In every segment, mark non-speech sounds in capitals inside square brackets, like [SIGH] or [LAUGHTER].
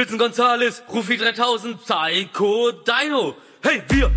Wilson Gonzales, Rufi 3000, Psycho Dino. Hey, wir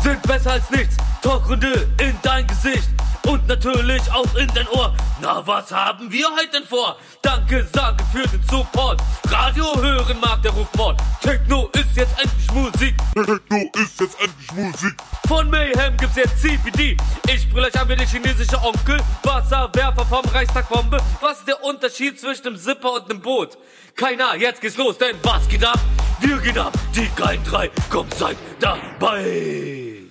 sind besser als nichts. Talkrunde in dein Gesicht und natürlich auch in dein Ohr. Na, was haben wir heute denn vor? Danke sage für den Support. Radio hören mag der Rufmord. Techno ist jetzt endlich Musik. Techno ist jetzt endlich Musik. Von Mayhem gibt's jetzt CPD. Ich brüll euch an wie der chinesische Onkel. Wasserwerfer vom Reichstagbombe. Was ist der Unterschied zwischen einem Zipper und einem Boot? Keiner, jetzt geht's los, denn was geht ab? Wir gehen ab. Die geilen drei, kommt seid dabei.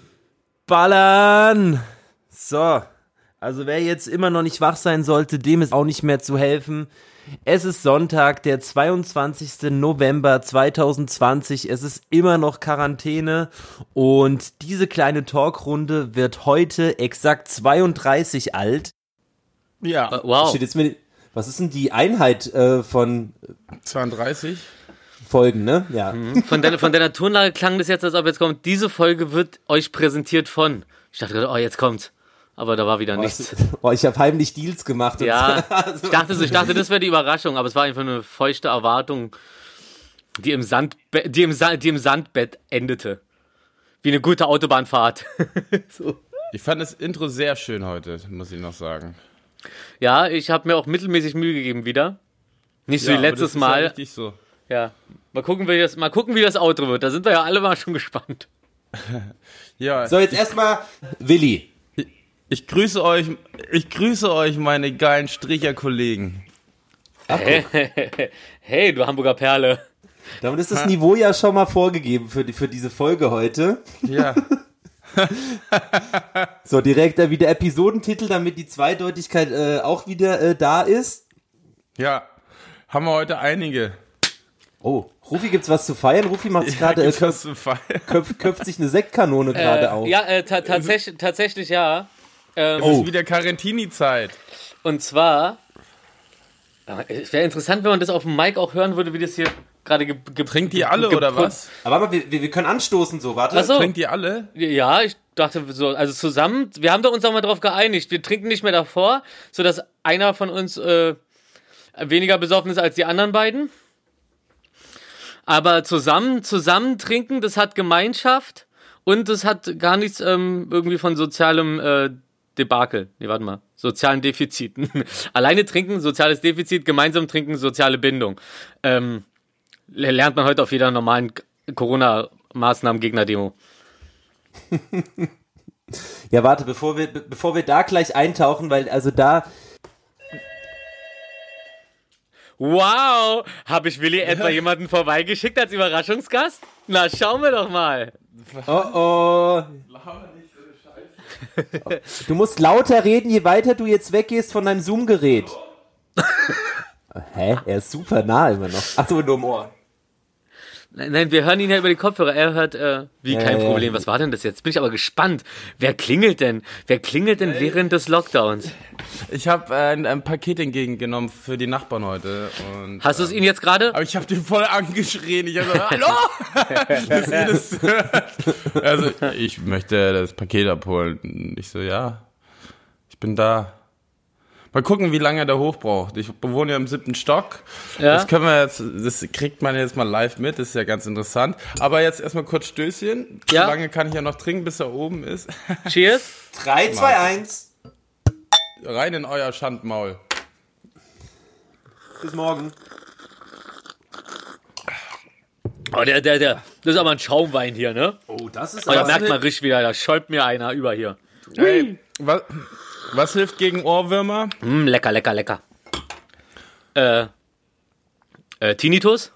Ballern! So, also wer jetzt immer noch nicht wach sein sollte, dem ist auch nicht mehr zu helfen. Es ist Sonntag, der 22. November 2020. Es ist immer noch Quarantäne und diese kleine Talkrunde wird heute exakt 32 alt. Ja, Äh, Wow. Steht jetzt mit, was ist denn die Einheit äh, von 32. Folgen, ne? Ja. Von deiner, von deiner Tonlage klang das jetzt, als ob jetzt kommt, diese Folge wird euch präsentiert von. Ich dachte gerade, oh, jetzt kommt's. Aber da war wieder nichts. [LAUGHS] Oh, ich habe heimlich Deals gemacht. Ja, so. [LAUGHS] ich dachte, ich dachte, das wäre die Überraschung, aber es war einfach eine feuchte Erwartung, die im, Sand, die im, Sa die im Sandbett endete. Wie eine gute Autobahnfahrt. [LAUGHS] so. Ich fand das Intro sehr schön heute, muss ich noch sagen. Ja, ich habe mir auch mittelmäßig Mühe gegeben wieder. Nicht so Ja, wie letztes ist Ja Mal. richtig so. Ja. Mal gucken, wie das, mal gucken, wie das Outro wird. Da sind wir ja alle mal schon gespannt. Ja, So, jetzt erstmal Willi. Ich grüße euch, ich grüße euch, meine geilen Stricher-Kollegen. [LAUGHS] Hey, du Hamburger Perle. Damit ist das Niveau ja schon mal vorgegeben für, die, für diese Folge heute. Ja, [LAUGHS] So, direkt äh, wieder Episodentitel, damit die Zweideutigkeit äh, auch wieder äh, da ist. ja. Haben wir heute einige. Oh, Rufi, gibt's was zu feiern? Rufi macht sich gerade, äh, gibt's was köpft, zu feiern? köpft, köpft sich eine Sektkanone gerade Äh, auf. ja, äh, ta tatsächlich, tatsächlich ja. Ähm, Es ist wieder Quarantini-Zeit. Und zwar, es wäre interessant, wenn man das auf dem Mic auch hören würde, wie das hier gerade ge ge Trinkt ihr alle oder was? Aber warte mal, wir, wir können anstoßen so, warte. So. Trinkt ihr alle? Ja, ich dachte so, also zusammen, wir haben da uns auch mal drauf geeinigt. Wir trinken nicht mehr davor, sodass einer von uns äh, weniger besoffen ist als die anderen beiden. Aber zusammen, zusammen trinken, das hat Gemeinschaft und das hat gar nichts ähm, irgendwie von sozialem äh, Debakel. Nee, warte mal. Sozialen Defiziten. [LAUGHS] Alleine trinken, soziales Defizit, gemeinsam trinken, soziale Bindung. Ähm, le- lernt man heute auf jeder normalen Corona-Maßnahmen-Gegner-Demo. [LAUGHS] Ja, warte, bevor wir, be- bevor wir da gleich eintauchen, weil also da, Wow, habe ich Willi etwa jemanden vorbeigeschickt als Überraschungsgast? Na, schauen wir doch mal. oh oh. [LAUGHS] Du musst lauter reden, je weiter du jetzt weggehst von deinem Zoom-Gerät. Hä? Er ist super nah immer noch. Achso, nur im Ohr. Nein, nein, wir hören ihn ja über die Kopfhörer. Er hört, äh, wie, kein ja, Problem. ja. Was war denn das jetzt? Bin ich aber gespannt. Wer klingelt denn? Wer klingelt denn während des Lockdowns? Ich habe äh, ein, ein Paket entgegengenommen für die Nachbarn heute. Und, Hast du es ihnen jetzt gerade? aber ich habe den voll angeschrien. Ich habe [LAUGHS] Hallo! [LAUGHS] Das hört. Also, ich möchte das Paket abholen. Ich so, ja, ich bin da. Mal gucken, wie lange er da hoch braucht. Ich bewohne ja im siebten Stock. Ja. Das können wir jetzt, das kriegt man jetzt mal live mit, das ist ja ganz interessant. Aber jetzt erstmal kurz Stößchen. Ja. So lange kann ich ja noch trinken, bis er oben ist. [LAUGHS] Cheers. 3, 2, 1. Rein in euer Schandmaul. Bis morgen. Oh, der, der, der. Das ist aber ein Schaumwein hier, ne? Oh, das ist Oh, da aber- merkt man richtig wieder, da schäumt mir einer über hier. Hey, was, was hilft gegen Ohrwürmer? Mm, lecker, lecker, lecker. Äh, äh, Tinnitus?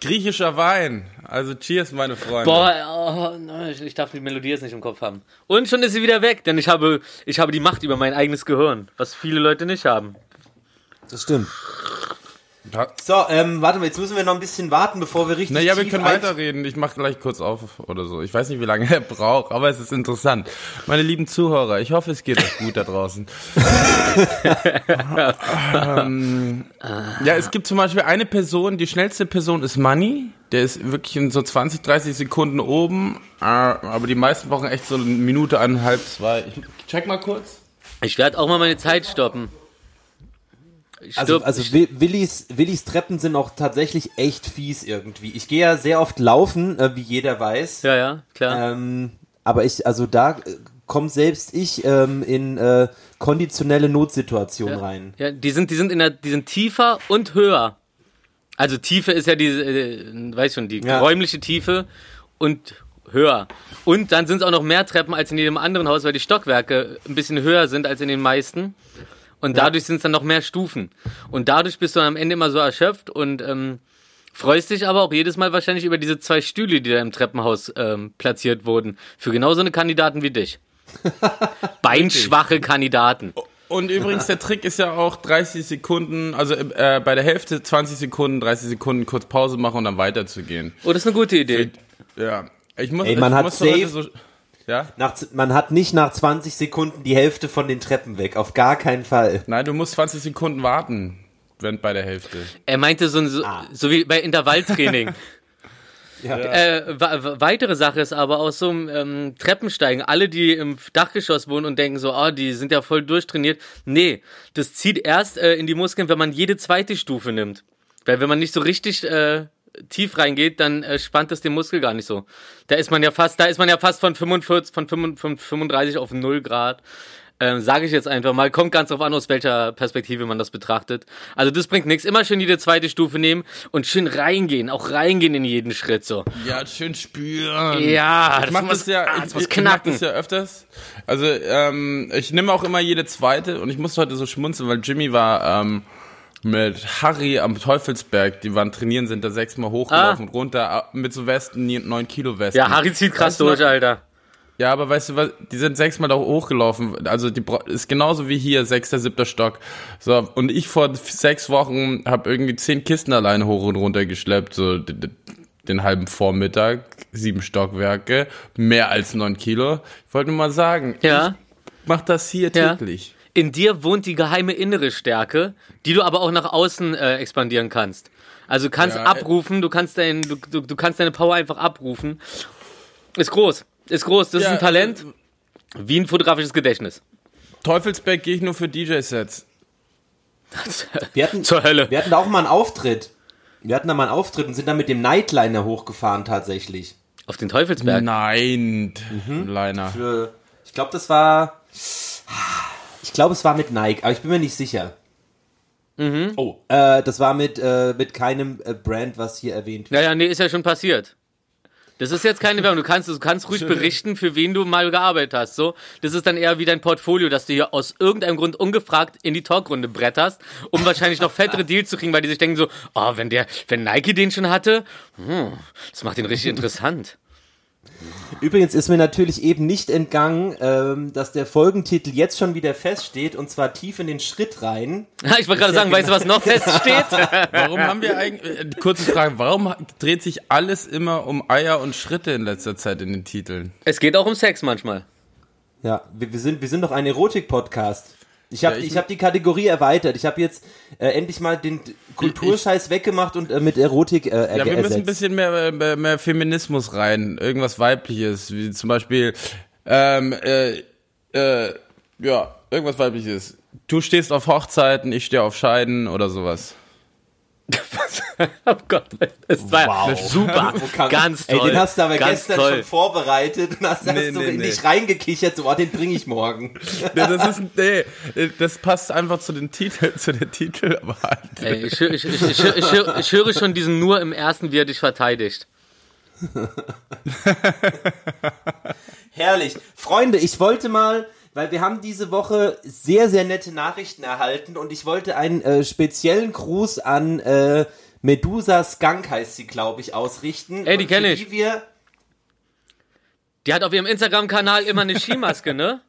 Griechischer Wein. Also cheers, meine Freunde. Boah, oh, nein, ich darf die Melodie jetzt nicht im Kopf haben. Und schon ist sie wieder weg, denn ich habe, ich habe die Macht über mein eigenes Gehirn, was viele Leute nicht haben. Das stimmt. So, ähm, warte mal, jetzt müssen wir noch ein bisschen warten, bevor wir richtig Naja, wir können weiterreden. Ich mache gleich kurz auf oder so. Ich weiß nicht, wie lange er braucht, aber es ist interessant. Meine lieben Zuhörer, ich hoffe, es geht euch gut da draußen. ähm, ja, es gibt zum Beispiel eine Person, die schnellste Person ist Money. Der ist wirklich in so 20, 30 Sekunden oben. Äh, Aber die meisten brauchen echt so eine Minute, eineinhalb, zwei. Ich check mal kurz. Ich werde auch mal meine Zeit stoppen. Also, also Wi- Willis, Willis Treppen sind auch tatsächlich echt fies irgendwie. Ich gehe ja sehr oft laufen, äh, wie jeder weiß. ja, ja, klar. Ähm, aber ich, also da äh, komme selbst ich ähm, in äh, konditionelle Notsituationen rein. Ja, die sind, die sind in der, die sind tiefer und höher. Also Tiefe ist ja diese, äh, weiß schon, die Ja. räumliche Tiefe und höher. Und dann sind es auch noch mehr Treppen als in jedem anderen Haus, weil die Stockwerke ein bisschen höher sind als in den meisten. Und dadurch sind es dann noch mehr Stufen. Und dadurch bist du dann am Ende immer so erschöpft und ähm, freust dich aber auch jedes Mal wahrscheinlich über diese zwei Stühle, die da im Treppenhaus ähm, platziert wurden. Für genau so eine Kandidaten wie dich. [LAUGHS] Beinschwache Kandidaten. Und übrigens, der Trick ist ja auch 30 Sekunden, also äh, bei der Hälfte 20 Sekunden, 30 Sekunden kurz Pause machen und dann weiterzugehen. Oh, das ist eine gute Idee. Ja. Ich muss, Ey, man ich hat muss heute safe- so, ja? Nach, man hat nicht nach 20 Sekunden die Hälfte von den Treppen weg, auf gar keinen Fall. Nein, du musst 20 Sekunden warten, wenn bei der Hälfte. Er meinte so, so, so wie bei Intervalltraining. [LAUGHS] Ja. äh, weitere Sache ist aber aus so einem ähm, Treppensteigen, alle, die im Dachgeschoss wohnen und denken so, ah, die sind ja voll durchtrainiert. Nee, das zieht erst äh, in die Muskeln, wenn man jede zweite Stufe nimmt. Weil wenn man nicht so richtig äh, tief reingeht, dann äh, spannt es den Muskel gar nicht so. Da ist man ja fast, da ist man ja fast von 45, von 35 35 auf 0 Grad. Ähm, Sage ich jetzt einfach mal, kommt ganz drauf an, aus welcher Perspektive man das betrachtet. Also das bringt nichts. Immer schön jede zweite Stufe nehmen und schön reingehen, auch reingehen in jeden Schritt so. Ja, schön spüren. Ja, ich das mach muss- das ja, ah, ich, mach das ja öfters. Also ähm, ich nehme auch immer jede zweite und ich musste heute so schmunzeln, weil Jimmy war ähm, mit Harry am Teufelsberg, die waren trainieren, sind da sechsmal hochgelaufen und runter mit so Westen, neun Kilo Westen. Ah. Ja, Harry zieht krass Weißt du noch- durch, Alter. Ja, aber weißt du was, die sind sechsmal da hochgelaufen. Also die ist genauso wie hier, sechster, siebter Stock. So, und ich vor sechs Wochen habe irgendwie zehn Kisten alleine hoch und runter geschleppt, so den halben Vormittag, sieben Stockwerke, mehr als neun Kilo. Ich wollte nur mal sagen, Ja. ich mach das hier Ja. täglich. In dir wohnt die geheime innere Stärke, die du aber auch nach außen äh, expandieren kannst. Also du kannst Ja, äh- abrufen, du kannst dein, du, du, du kannst deine Power einfach abrufen. Ist groß, ist groß. Das ist Ja, ein Talent, wie ein fotografisches Gedächtnis. Teufelsberg gehe ich nur für DJ-Sets. [LAUGHS] Wir hatten, Zur Hölle. wir hatten da auch mal einen Auftritt. Wir hatten da mal einen Auftritt und sind dann mit dem Nightliner hochgefahren tatsächlich. Auf den Teufelsberg. Nein, Leiner. Für, ich glaube, das war. Ich glaube, es war mit Nike, aber ich bin mir nicht sicher. Oh, äh, das war mit, äh, mit keinem äh, Brand, was hier erwähnt wird. Naja, nee, ist ja schon passiert. Das ist jetzt keine Werbung. Du kannst, du kannst ruhig berichten, für wen du mal gearbeitet hast. So, das ist dann eher wie dein Portfolio, dass du hier aus irgendeinem Grund ungefragt in die Talkrunde bretterst, um wahrscheinlich noch fettere Deals zu kriegen, weil die sich denken so, oh, wenn der, wenn Nike den schon hatte, hm, das macht den richtig [LAUGHS] interessant. Übrigens ist mir natürlich eben nicht entgangen, ähm, dass der Folgentitel jetzt schon wieder feststeht und zwar tief in den Schritt rein. [LAUGHS] Ich wollte gerade sagen, weißt du, was noch [LAUGHS] feststeht? Warum haben wir eigentlich, äh, kurze Frage, warum dreht sich alles immer um Eier und Schritte in letzter Zeit in den Titeln? Es geht auch um Sex manchmal. Ja, wir, wir, sind, wir sind doch ein Erotik-Podcast. Ich habe Ja, ich- ich hab die Kategorie erweitert. Ich habe jetzt äh, endlich mal den Kulturscheiß weggemacht und äh, mit Erotik äh, Ja, wir müssen ein ersetzt. bisschen mehr, mehr, mehr Feminismus rein. Irgendwas Weibliches, wie zum Beispiel, ähm, äh, äh, ja, irgendwas Weibliches. Du stehst auf Hochzeiten, ich stehe auf Scheiden oder sowas. [LAUGHS] [LAUGHS] oh Gott, das war Wow. super. [LAUGHS] Kam- Ganz Ey, toll. den hast du aber ganz gestern toll. schon vorbereitet und hast, Nee, hast so nee, in nee. dich reingekichert, so, oh, den bringe ich morgen. [LAUGHS] Ja, das ist, nee, das passt einfach zu den Titel, zu der Titelwahl. Ey, ich, ich, ich, ich höre schon diesen nur im ersten, wie er dich verteidigt. Herrlich. Freunde, ich wollte mal, weil wir haben diese Woche sehr, sehr nette Nachrichten erhalten und ich wollte einen äh, speziellen Gruß an äh, Medusa Skunk heißt sie, glaube ich, ausrichten. Ey, die Und kenn für ich. Die wir, Die hat auf ihrem Instagram-Kanal immer eine Skimaske, ne?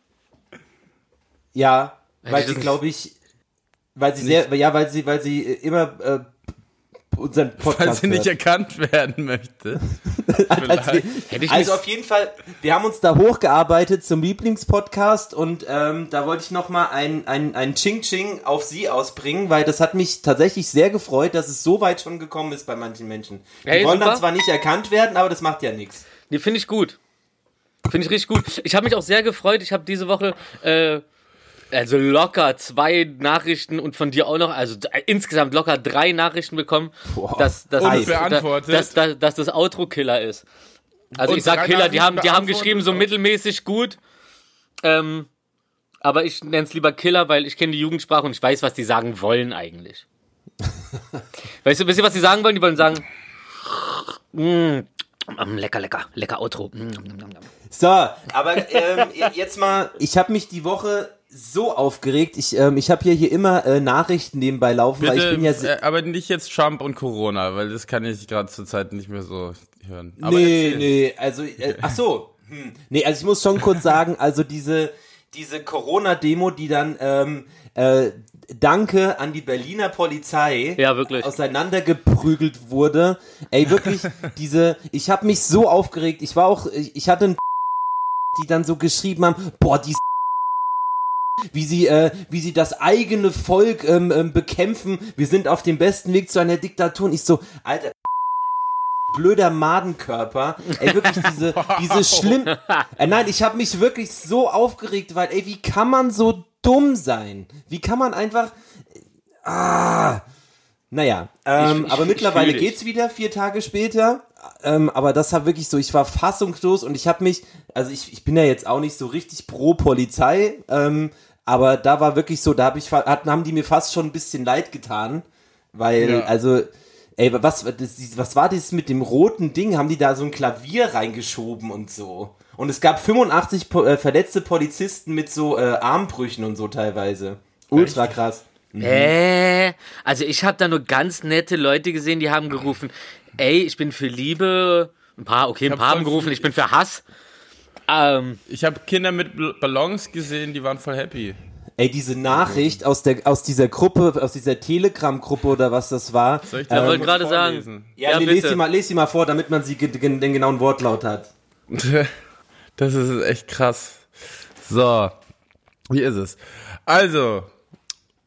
ja, weil sie, glaube ich, weil sie sehr, ja, weil sie, weil sie äh, immer äh, unseren [LAUGHS] Podcast Weil sie nicht hört. erkannt werden möchte. [LAUGHS] Als wir, Hätte ich also nicht- auf jeden Fall, wir haben uns da hochgearbeitet zum Lieblingspodcast und ähm, da wollte ich nochmal ein, ein, ein Ching Ching auf sie ausbringen, weil das hat mich tatsächlich sehr gefreut, dass es so weit schon gekommen ist bei manchen Menschen. Die Hey, wollen dann super. zwar nicht erkannt werden, aber das macht ja nichts. Die finde ich gut. Finde ich richtig gut. Ich habe mich auch sehr gefreut. Ich habe diese Woche äh, also locker zwei Nachrichten und von dir auch noch, also insgesamt locker drei Nachrichten bekommen, Boah. dass, dass, dass, dass, dass, dass das Outro Killer ist. Also Und ich sag Killer, die haben, die haben geschrieben so mittelmäßig gut. Ähm, aber ich nenne es lieber Killer, weil ich kenne die Jugendsprache und ich weiß, was die sagen wollen eigentlich. [LAUGHS] weißt du, wisst ihr, was die sagen wollen? Die wollen sagen, mm, mm, lecker, lecker, lecker Outro. Mm, mm. So, aber ähm, jetzt mal, ich habe mich die Woche so aufgeregt. Ich, ähm, ich habe hier, hier immer äh, Nachrichten nebenbei laufen, weil ich Bitte, bin ja... äh, aber nicht jetzt Trump und Corona, weil das kann ich gerade zur Zeit nicht mehr so hören. Aber nee, erzähl. nee, also, äh, ach so. Hm. Nee, also ich muss schon kurz sagen, also diese, diese Corona-Demo, die dann, ähm, äh, Danke an die Berliner Polizei Ja, wirklich. auseinandergeprügelt wurde. Ey, wirklich, [LAUGHS] diese, ich habe mich so aufgeregt. Ich war auch, ich, ich hatte einen [LAUGHS] die dann so geschrieben haben, boah, die wie sie, äh, wie sie das eigene Volk ähm, ähm, bekämpfen. Wir sind auf dem besten Weg zu einer Diktatur. Und ich so, Alter, blöder Madenkörper. Ey, wirklich diese, [LAUGHS] diese schlimm. Äh, nein, ich habe mich wirklich so aufgeregt, weil, ey, wie kann man so dumm sein? Wie kann man einfach. Ah. Naja, ähm, Ich- ich- aber mittlerweile geht's wieder, vier Tage später. Ähm, aber das war wirklich so, ich war fassungslos und ich habe mich, also ich, ich bin ja jetzt auch nicht so richtig pro Polizei, ähm, aber da war wirklich so, da hab ich, hatten, haben die mir fast schon ein bisschen leid getan, weil, Ja. also, ey, was, das, was war das mit dem roten Ding? Haben die da so ein Klavier reingeschoben und so? Und es gab 85 po äh, verletzte Polizisten mit so äh, Armbrüchen und so teilweise. Ultra krass. Äh, also ich habe da nur ganz nette Leute gesehen, die haben gerufen, ey, ich bin für Liebe. Ein paar, okay, ein paar haben gerufen, ich bin für Hass. Ähm, Ich habe Kinder mit Ballons gesehen, die waren voll happy. Ey, diese Nachricht aus der aus dieser Gruppe, aus dieser Telegram-Gruppe oder was das war. Soll ich wollte mal gerade vorlesen? sagen. Ja, Ja, nee, les bitte. sie mal, les sie mal vor, damit man sie den genauen Wortlaut hat. [LAUGHS] Das ist echt krass. So, hier ist es. Also,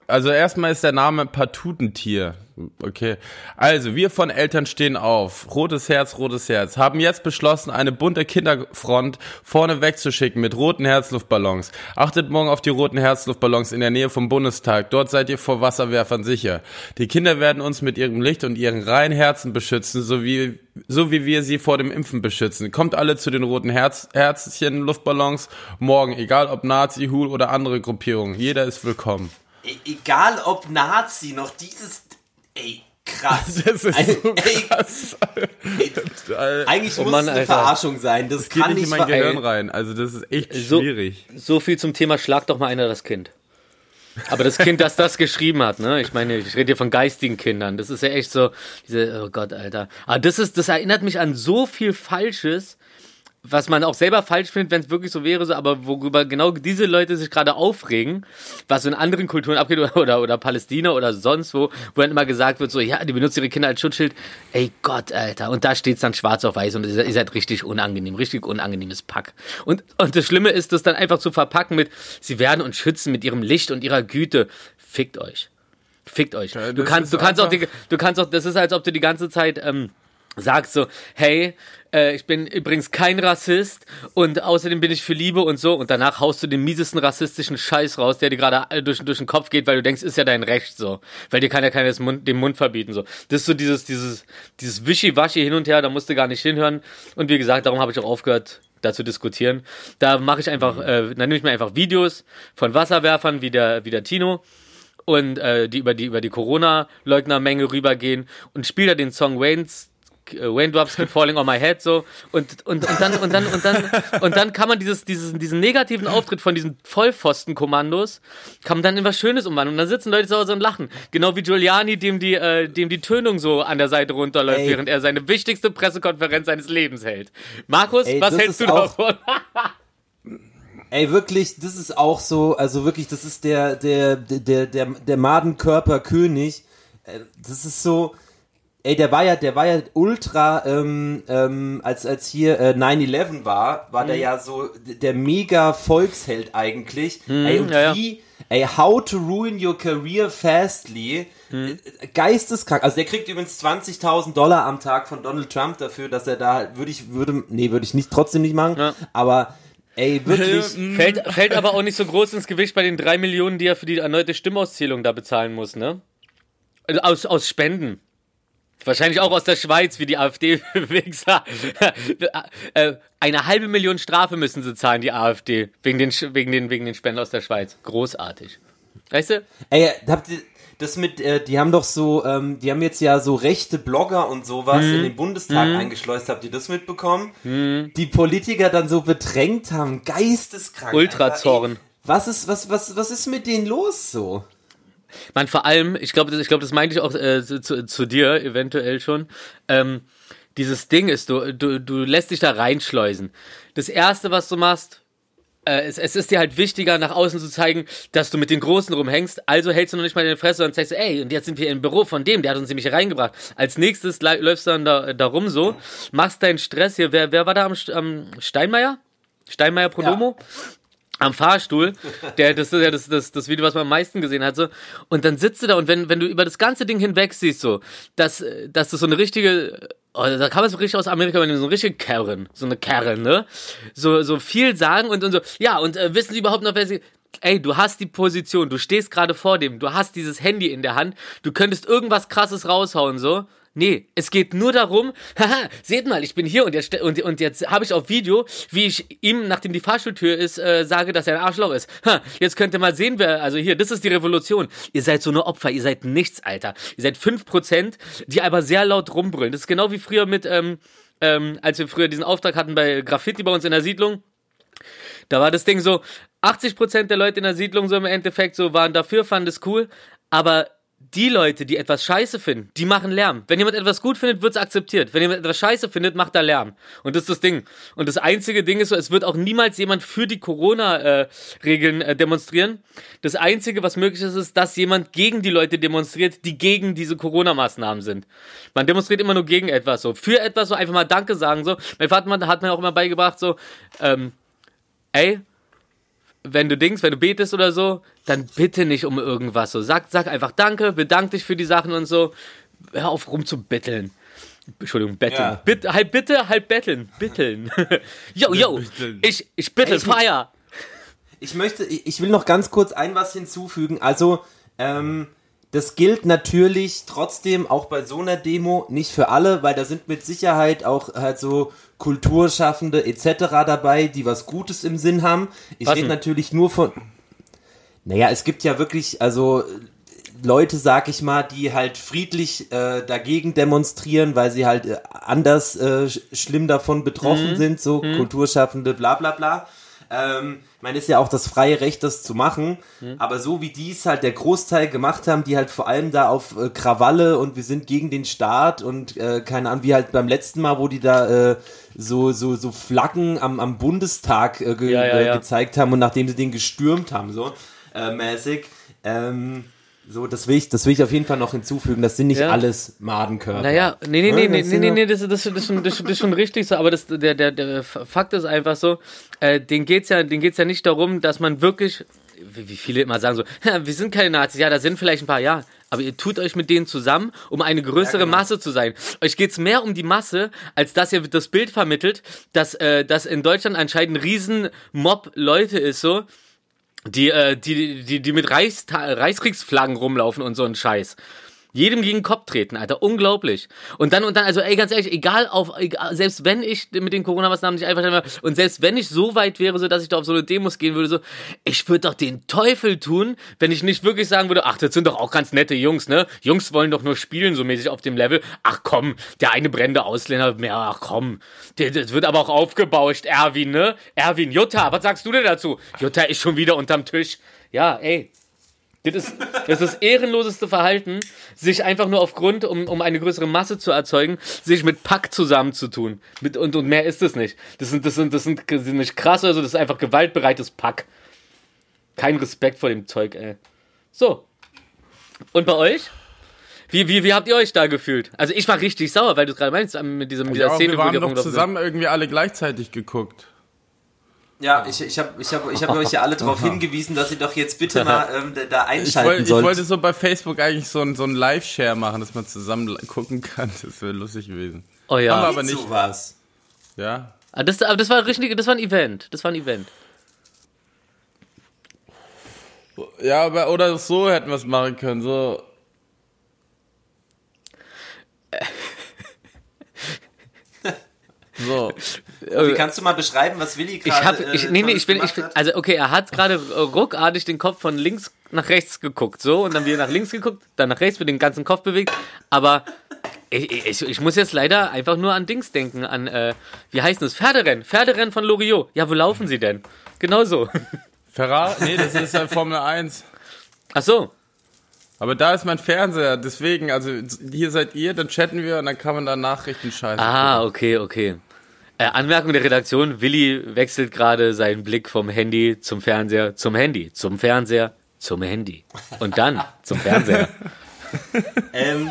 also erstmal ist der Name Patutentier. Okay. Also, wir von Eltern stehen auf. Rotes Herz, rotes Herz. Haben jetzt beschlossen, eine bunte Kinderfront vorne wegzuschicken mit roten Herzluftballons. Achtet morgen auf die roten Herzluftballons in der Nähe vom Bundestag. Dort seid ihr vor Wasserwerfern sicher. Die Kinder werden uns mit ihrem Licht und ihren reinen Herzen beschützen, so wie, so wie wir sie vor dem Impfen beschützen. Kommt alle zu den roten Herz, Herzchen, Luftballons morgen, egal ob Nazi, Hul oder andere Gruppierungen. Jeder ist willkommen. E egal ob Nazi, noch dieses. Ey, krass. [LAUGHS] Das ist Ey, so ey, krass. ey, eigentlich Oh muss Mann, es eine Alter. Verarschung sein. Das Geht kann nicht nicht in mein Gehirn rein. Also das ist echt So- schwierig. So viel zum Thema Schlag doch mal einer das Kind. Aber das Kind, das das geschrieben hat, ne? Ich meine, ich rede hier von geistigen Kindern. Das ist ja echt so, diese, oh Gott, Alter. Aber das ist, das erinnert mich an so viel Falsches, was man auch selber falsch findet, wenn es wirklich so wäre, so, aber worüber genau diese Leute sich gerade aufregen, was so in anderen Kulturen abgeht [LAUGHS] oder, oder, oder Palästina oder sonst wo, wo dann immer gesagt wird, so, ja, die benutzen ihre Kinder als Schutzschild. Ey Gott, Alter. Und da steht's dann schwarz auf weiß und ihr seid- seid richtig unangenehm, richtig unangenehmes Pack. Und, und das Schlimme ist, das dann einfach zu verpacken mit, sie werden uns schützen mit ihrem Licht und ihrer Güte. Fickt euch. Fickt euch. Ja, Du kannst, du kannst auch, die, du kannst auch, das ist, als ob du die ganze Zeit, ähm, sagst so, hey, äh, ich bin übrigens kein Rassist und außerdem bin ich für Liebe und so und danach haust du den miesesten rassistischen Scheiß raus, der dir gerade äh, durch, durch den Kopf geht, weil du denkst, ist ja dein Recht so, weil dir kann ja keiner Mund, den Mund verbieten so. Das ist so dieses, dieses, dieses Wischiwaschi hin und her, da musst du gar nicht hinhören und wie gesagt, darum habe ich auch aufgehört, da zu diskutieren. Da mache ich einfach, äh, dann nehme ich mir einfach Videos von Wasserwerfern wie der, wie der Tino und äh, die über die über die Corona-Leugner-Menge rübergehen und spiele da den Song Wayne's Wayne Drops Keep Falling on My Head so. Und und und dann und dann und dann und dann kann man dieses dieses diesen negativen Auftritt von diesen Vollpfosten-Kommandos kann man dann in was Schönes umwandeln. Und dann sitzen Leute zu Hause und lachen. Genau wie Giuliani dem die äh, dem die Tönung so an der Seite runterläuft Ey. während er seine wichtigste Pressekonferenz seines Lebens hält. Markus Ey, was hältst du davon? [LAUGHS] Ey, wirklich, das ist auch so, also wirklich, das ist der, der, der, der, der Madenkörperkönig. Äh, Das ist so, ey, der war ja, der war ja ultra, ähm, ähm, als, als hier äh, 9-11 war, war Mhm. der ja so der mega Volksheld eigentlich. ey, und ja, ja. wie, ey, how to ruin your career fastly. Mhm. Äh, Geisteskrank. Also der kriegt übrigens 20.000 Dollar am Tag von Donald Trump dafür, dass er da, würde ich, würde, nee, würde ich nicht, trotzdem nicht machen, Ja. aber Ey, [LAUGHS] wirklich. Fällt, fällt aber auch nicht so groß ins Gewicht bei den drei Millionen, die er für die erneute Stimmauszählung da bezahlen muss, ne? Also aus, aus Spenden. Wahrscheinlich auch aus der Schweiz, wie die AfD-Wichser. [LAUGHS] [LAUGHS] Äh, Eine halbe Million Strafe müssen sie zahlen, die AfD, wegen den, wegen den, wegen den Spenden aus der Schweiz. Großartig. Weißt du? Ey, habt ihr das mit, äh, die haben doch so, ähm, die haben jetzt ja so rechte Blogger und sowas Mhm. in den Bundestag eingeschleust. Habt ihr das mitbekommen? Die Politiker dann so bedrängt haben, geisteskrank. Ultrazorn. Alter, ey. Was ist, was, was, was ist mit denen los so? Man, vor allem, ich glaube, das, ich glaube, das meinte ich auch äh, zu, zu, dir eventuell schon. Ähm, dieses Ding ist, du, du, du lässt dich da reinschleusen. Das erste, was du machst, äh, es, es ist dir halt wichtiger, nach außen zu zeigen, dass du mit den Großen rumhängst. Also hältst du noch nicht mal deine Fresse und sagst, du, ey, und jetzt sind wir im Büro von dem, der hat uns nämlich hier reingebracht. Als nächstes lä- läufst du dann da, da rum so, machst deinen Stress hier. Wer, wer war da am, am Steinmeier? Steinmeier Pronomo? Am Fahrstuhl, der, das ist ja das, das, das Video, was man am meisten gesehen hat, so. Und dann sitzt du da und wenn, wenn du über das ganze Ding hinweg siehst, so, dass, dass das so eine richtige, oh, da kann man so richtig aus Amerika übernehmen, so eine richtige Karen, so eine Karen, ne? So, so viel sagen und, und so, ja, und äh, wissen Sie überhaupt noch, wer Sie, Ey, du hast die Position, du stehst gerade vor dem, du hast dieses Handy in der Hand, du könntest irgendwas krasses raushauen, so. Nee, es geht nur darum, [LAUGHS] haha, seht mal, ich bin hier und jetzt, und, und jetzt habe ich auf Video, wie ich ihm, nachdem die Fahrstuhltür ist, äh, sage, dass er ein Arschloch ist. Ha, jetzt könnt ihr mal sehen, wer, also hier, das ist die Revolution. Ihr seid so eine Opfer, ihr seid nichts, Alter. Ihr seid 5%, die aber sehr laut rumbrüllen. Das ist genau wie früher mit, ähm, ähm, als wir früher diesen Auftrag hatten bei Graffiti bei uns in der Siedlung. Da war das Ding so, 80% der Leute in der Siedlung so im Endeffekt so waren dafür, fanden es cool, aber die Leute, die etwas scheiße finden, die machen Lärm. Wenn jemand etwas gut findet, wird's akzeptiert. Wenn jemand etwas scheiße findet, macht er Lärm. Und das ist das Ding. Und das einzige Ding ist so, es wird auch niemals jemand für die Corona-Regeln äh, demonstrieren. Das einzige, was möglich ist, ist, dass jemand gegen die Leute demonstriert, die gegen diese Corona-Maßnahmen sind. Man demonstriert immer nur gegen etwas so. Für etwas so einfach mal Danke sagen so. Mein Vater hat mir auch immer beigebracht so, ähm, ey, wenn du Dings, wenn du betest oder so, dann bitte nicht um irgendwas so. Sag, sag einfach Danke, bedank dich für die Sachen und so. Hör auf rumzubetteln. Entschuldigung, betteln. Ja. Bitte, halb bitte, halb betteln. Bitteln. [LAUGHS] yo, yo, ich, ich bitte, Ey, ich muss- Feier. Ich möchte, ich ich will noch ganz kurz ein was hinzufügen. Also, ähm, das gilt natürlich trotzdem auch bei so einer Demo nicht für alle, weil da sind mit Sicherheit auch halt so Kulturschaffende etc. dabei, die was Gutes im Sinn haben. Ich rede natürlich nur von. Naja, es gibt ja wirklich, also Leute, sag ich mal, die halt friedlich äh, dagegen demonstrieren, weil sie halt äh, anders äh, sch- schlimm davon betroffen Mhm. sind, so Kulturschaffende, bla bla bla. Ähm, ich meine, ist ja auch das freie Recht, das zu machen. Mhm. Aber so wie die es halt der Großteil gemacht haben, die halt vor allem da auf äh, Krawalle und wir sind gegen den Staat und äh, keine Ahnung, wie halt beim letzten Mal, wo die da äh, so, so, so Flaggen am, am Bundestag äh, ge Ja, ja, ja. Gezeigt haben und nachdem sie den gestürmt haben, so äh, mäßig. Ähm, so, das will, ich, das will ich auf jeden Fall noch hinzufügen. Das sind nicht Ja. alles Madenkörper. Naja, nee, nee, Ja, nee, nee, nee, nee, nee, das, das, das, ist schon, das, das ist schon richtig so, aber das, der, der, der Fakt ist einfach so, äh, denen geht's ja, denen geht's ja nicht darum, dass man wirklich, wie, wie viele immer sagen so, "Ja, [LAUGHS] wir sind keine Nazis, ja, da sind vielleicht ein paar, ja, aber ihr tut euch mit denen zusammen, um eine größere Ja, genau. Masse zu sein. Euch geht's mehr um die Masse, als dass ihr das Bild vermittelt, dass, äh, dass in Deutschland anscheinend ein riesen Mob Leute ist, so, die, äh, die, die, die mit Reichsta Reichskriegsflaggen rumlaufen und so ein Scheiß. Jedem gegen den Kopf treten, Alter. Unglaublich. Und dann, und dann, also, ey, ganz ehrlich, egal auf, egal, selbst wenn ich mit den Corona-Maßnahmen nicht einfach wäre, und selbst wenn ich so weit wäre, so dass ich da auf so eine Demos gehen würde, so, ich würde doch den Teufel tun, wenn ich nicht wirklich sagen würde, ach, das sind doch auch ganz nette Jungs, ne? Jungs wollen doch nur spielen, so mäßig auf dem Level. Ach komm, der eine brennende Ausländer, mehr, ach komm. Das wird aber auch aufgebauscht, Erwin, ne? Erwin, Jutta, was sagst du denn dazu? Jutta ist schon wieder unterm Tisch. Ja, ey, das ist das, ist ehrenloseste Verhalten, sich einfach nur aufgrund, um, um eine größere Masse zu erzeugen, sich mit Pack zusammenzutun. Mit, und, und mehr ist es nicht. Das sind, das sind, das sind, das sind nicht krass oder so, das ist einfach gewaltbereites Pack. Kein Respekt vor dem Zeug, ey. So. Und bei euch? Wie, wie, wie habt ihr euch da gefühlt? Also ich war richtig sauer, weil du gerade meinst, mit diesem, dieser Ja, Szene, wir haben doch rumgelaufen sind. zusammen irgendwie alle gleichzeitig geguckt. Ja, ich, ich habe ich hab, ich hab euch ja alle darauf [LAUGHS] hingewiesen, dass ihr doch jetzt bitte mal [LAUGHS] ähm, da- Ich, einschalten woll, ich wollte so bei Facebook eigentlich so ein, so ein Live-Share machen, dass man zusammen gucken kann. [LAUGHS] Das wäre lustig gewesen. Oh ja. Haben wir aber nicht. sowas. Ja? Ah, das, aber das war richtig, das war ein Event. Das war ein Event. Ja, aber oder so hätten wir es machen können. So. So. Wie kannst du mal beschreiben, was Willi Ich gerade habe, ich, äh, nee, nee, ich bin, ich bin, also okay, er hat gerade ruckartig den Kopf von links nach rechts geguckt, so, und dann wieder nach links geguckt, dann nach rechts, mit den ganzen Kopf bewegt, aber ich, ich, ich muss jetzt leider einfach nur an Dings denken, an, äh, wie heißt das, Pferderennen, Pferderennen von Loriot. Ja, wo laufen sie denn? Genau so. Ferrari? Nee, das ist ja Formel 1. Ach so. Aber da ist mein Fernseher, deswegen, also hier seid ihr, dann chatten wir und dann kann man da Nachrichten scheißen. Ah, okay, okay. Äh, Anmerkung der Redaktion, Willi wechselt gerade seinen Blick vom Handy zum Fernseher, zum Handy, zum Fernseher, zum Handy. Und dann zum Fernseher. [LAUGHS] Ähm,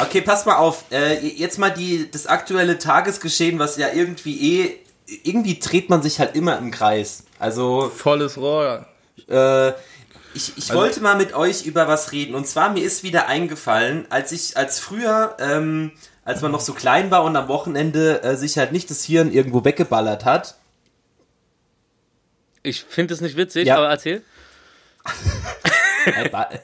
okay, pass mal auf. Äh, jetzt mal die, das aktuelle Tagesgeschehen, was ja irgendwie eh. Irgendwie dreht man sich halt immer im Kreis. Also, Volles Rohr. äh, ich, ich wollte mal mit euch über was reden. Und zwar, mir ist wieder eingefallen, als ich, als früher, ähm, als man noch so klein war und am Wochenende äh, sich halt nicht das Hirn irgendwo weggeballert hat. Ich finde es nicht witzig, Ja. aber erzähl. Äh, [LAUGHS]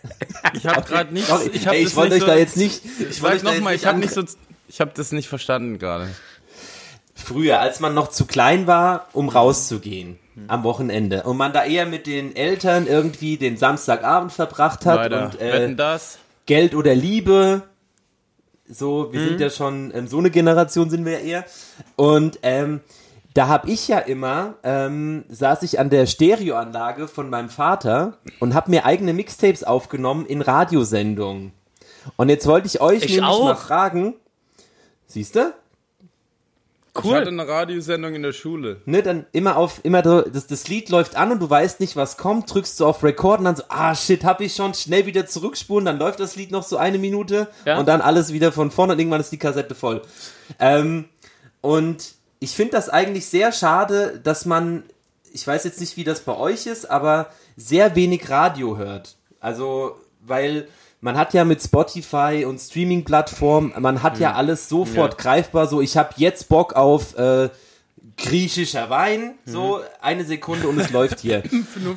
Ich habe gerade nicht. Sorry, Ich, hab ey, ich wollte euch nicht da so, jetzt nicht. Ich sag nochmal, ich habe nicht so. Ich habe das nicht verstanden gerade. Früher, als man noch zu klein war, um rauszugehen am Wochenende und man da eher mit den Eltern irgendwie den Samstagabend verbracht hat Weiter. und äh? Geld oder Liebe. So, wir sind ja schon, ähm, so eine Generation sind wir ja eher. Und ähm, da habe ich ja immer, ähm, saß ich an der Stereoanlage von meinem Vater und habe mir eigene Mixtapes aufgenommen in Radiosendungen. Und jetzt wollte ich euch Ich nämlich auch. mal fragen, siehst du? Ich hatte Cool. eine Radiosendung in der Schule. ne, dann immer auf, immer das, das Lied läuft an und du weißt nicht, was kommt, drückst du auf Record und dann so, ah shit, hab ich schon, schnell wieder zurückspulen, dann läuft das Lied noch so eine Minute Ja. und dann alles wieder von vorne und irgendwann ist die Kassette voll. Ähm, und ich finde das eigentlich sehr schade, dass man, ich weiß jetzt nicht, wie das bei euch ist, aber sehr wenig Radio hört. Also, weil man hat ja mit Spotify und Streaming-Plattformen, man hat ja alles sofort greifbar. So, ich habe jetzt Bock auf äh, griechischer Wein. So, eine Sekunde und es [LAUGHS] läuft hier.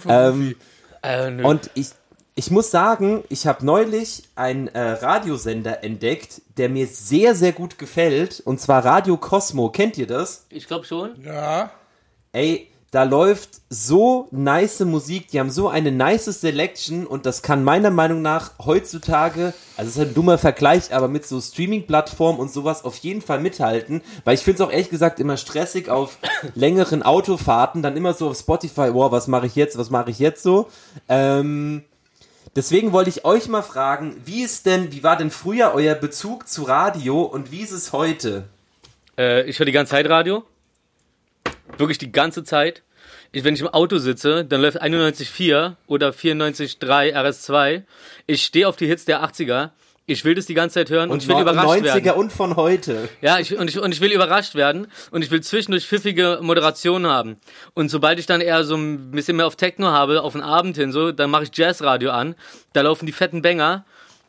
ähm, Äh, und ich, ich muss sagen, ich habe neulich einen äh, Radiosender entdeckt, der mir sehr, sehr gut gefällt. Und zwar Radio Cosmo. Kennt ihr das? ich glaube schon. Ja. Ey, da läuft so nice Musik, die haben so eine nice Selection und das kann meiner Meinung nach heutzutage, also es ist ein dummer Vergleich, aber mit so Streaming-Plattformen und sowas auf jeden Fall mithalten, weil ich finde es auch ehrlich gesagt immer stressig auf [COUGHS] längeren Autofahrten, dann immer so auf Spotify, wow, was mache ich jetzt, was mache ich jetzt so. Ähm, deswegen wollte ich euch mal fragen, wie ist denn, wie war denn früher euer Bezug zu Radio und wie ist es heute? Äh, ich höre die ganze Zeit Radio. Wirklich die ganze Zeit. Ich, wenn ich im Auto sitze, dann läuft 91.4 oder 94.3 RS2. Ich stehe auf die Hits der 80er. Ich will das die ganze Zeit hören und, ich will überrascht 90er werden. und von heute. Ja, ich, und, ich, und ich will überrascht werden und ich will zwischendurch pfiffige Moderation haben. Und sobald ich dann eher so ein bisschen mehr auf Techno habe, auf den Abend hin, so, dann mache ich Jazzradio an. Da laufen die fetten Banger.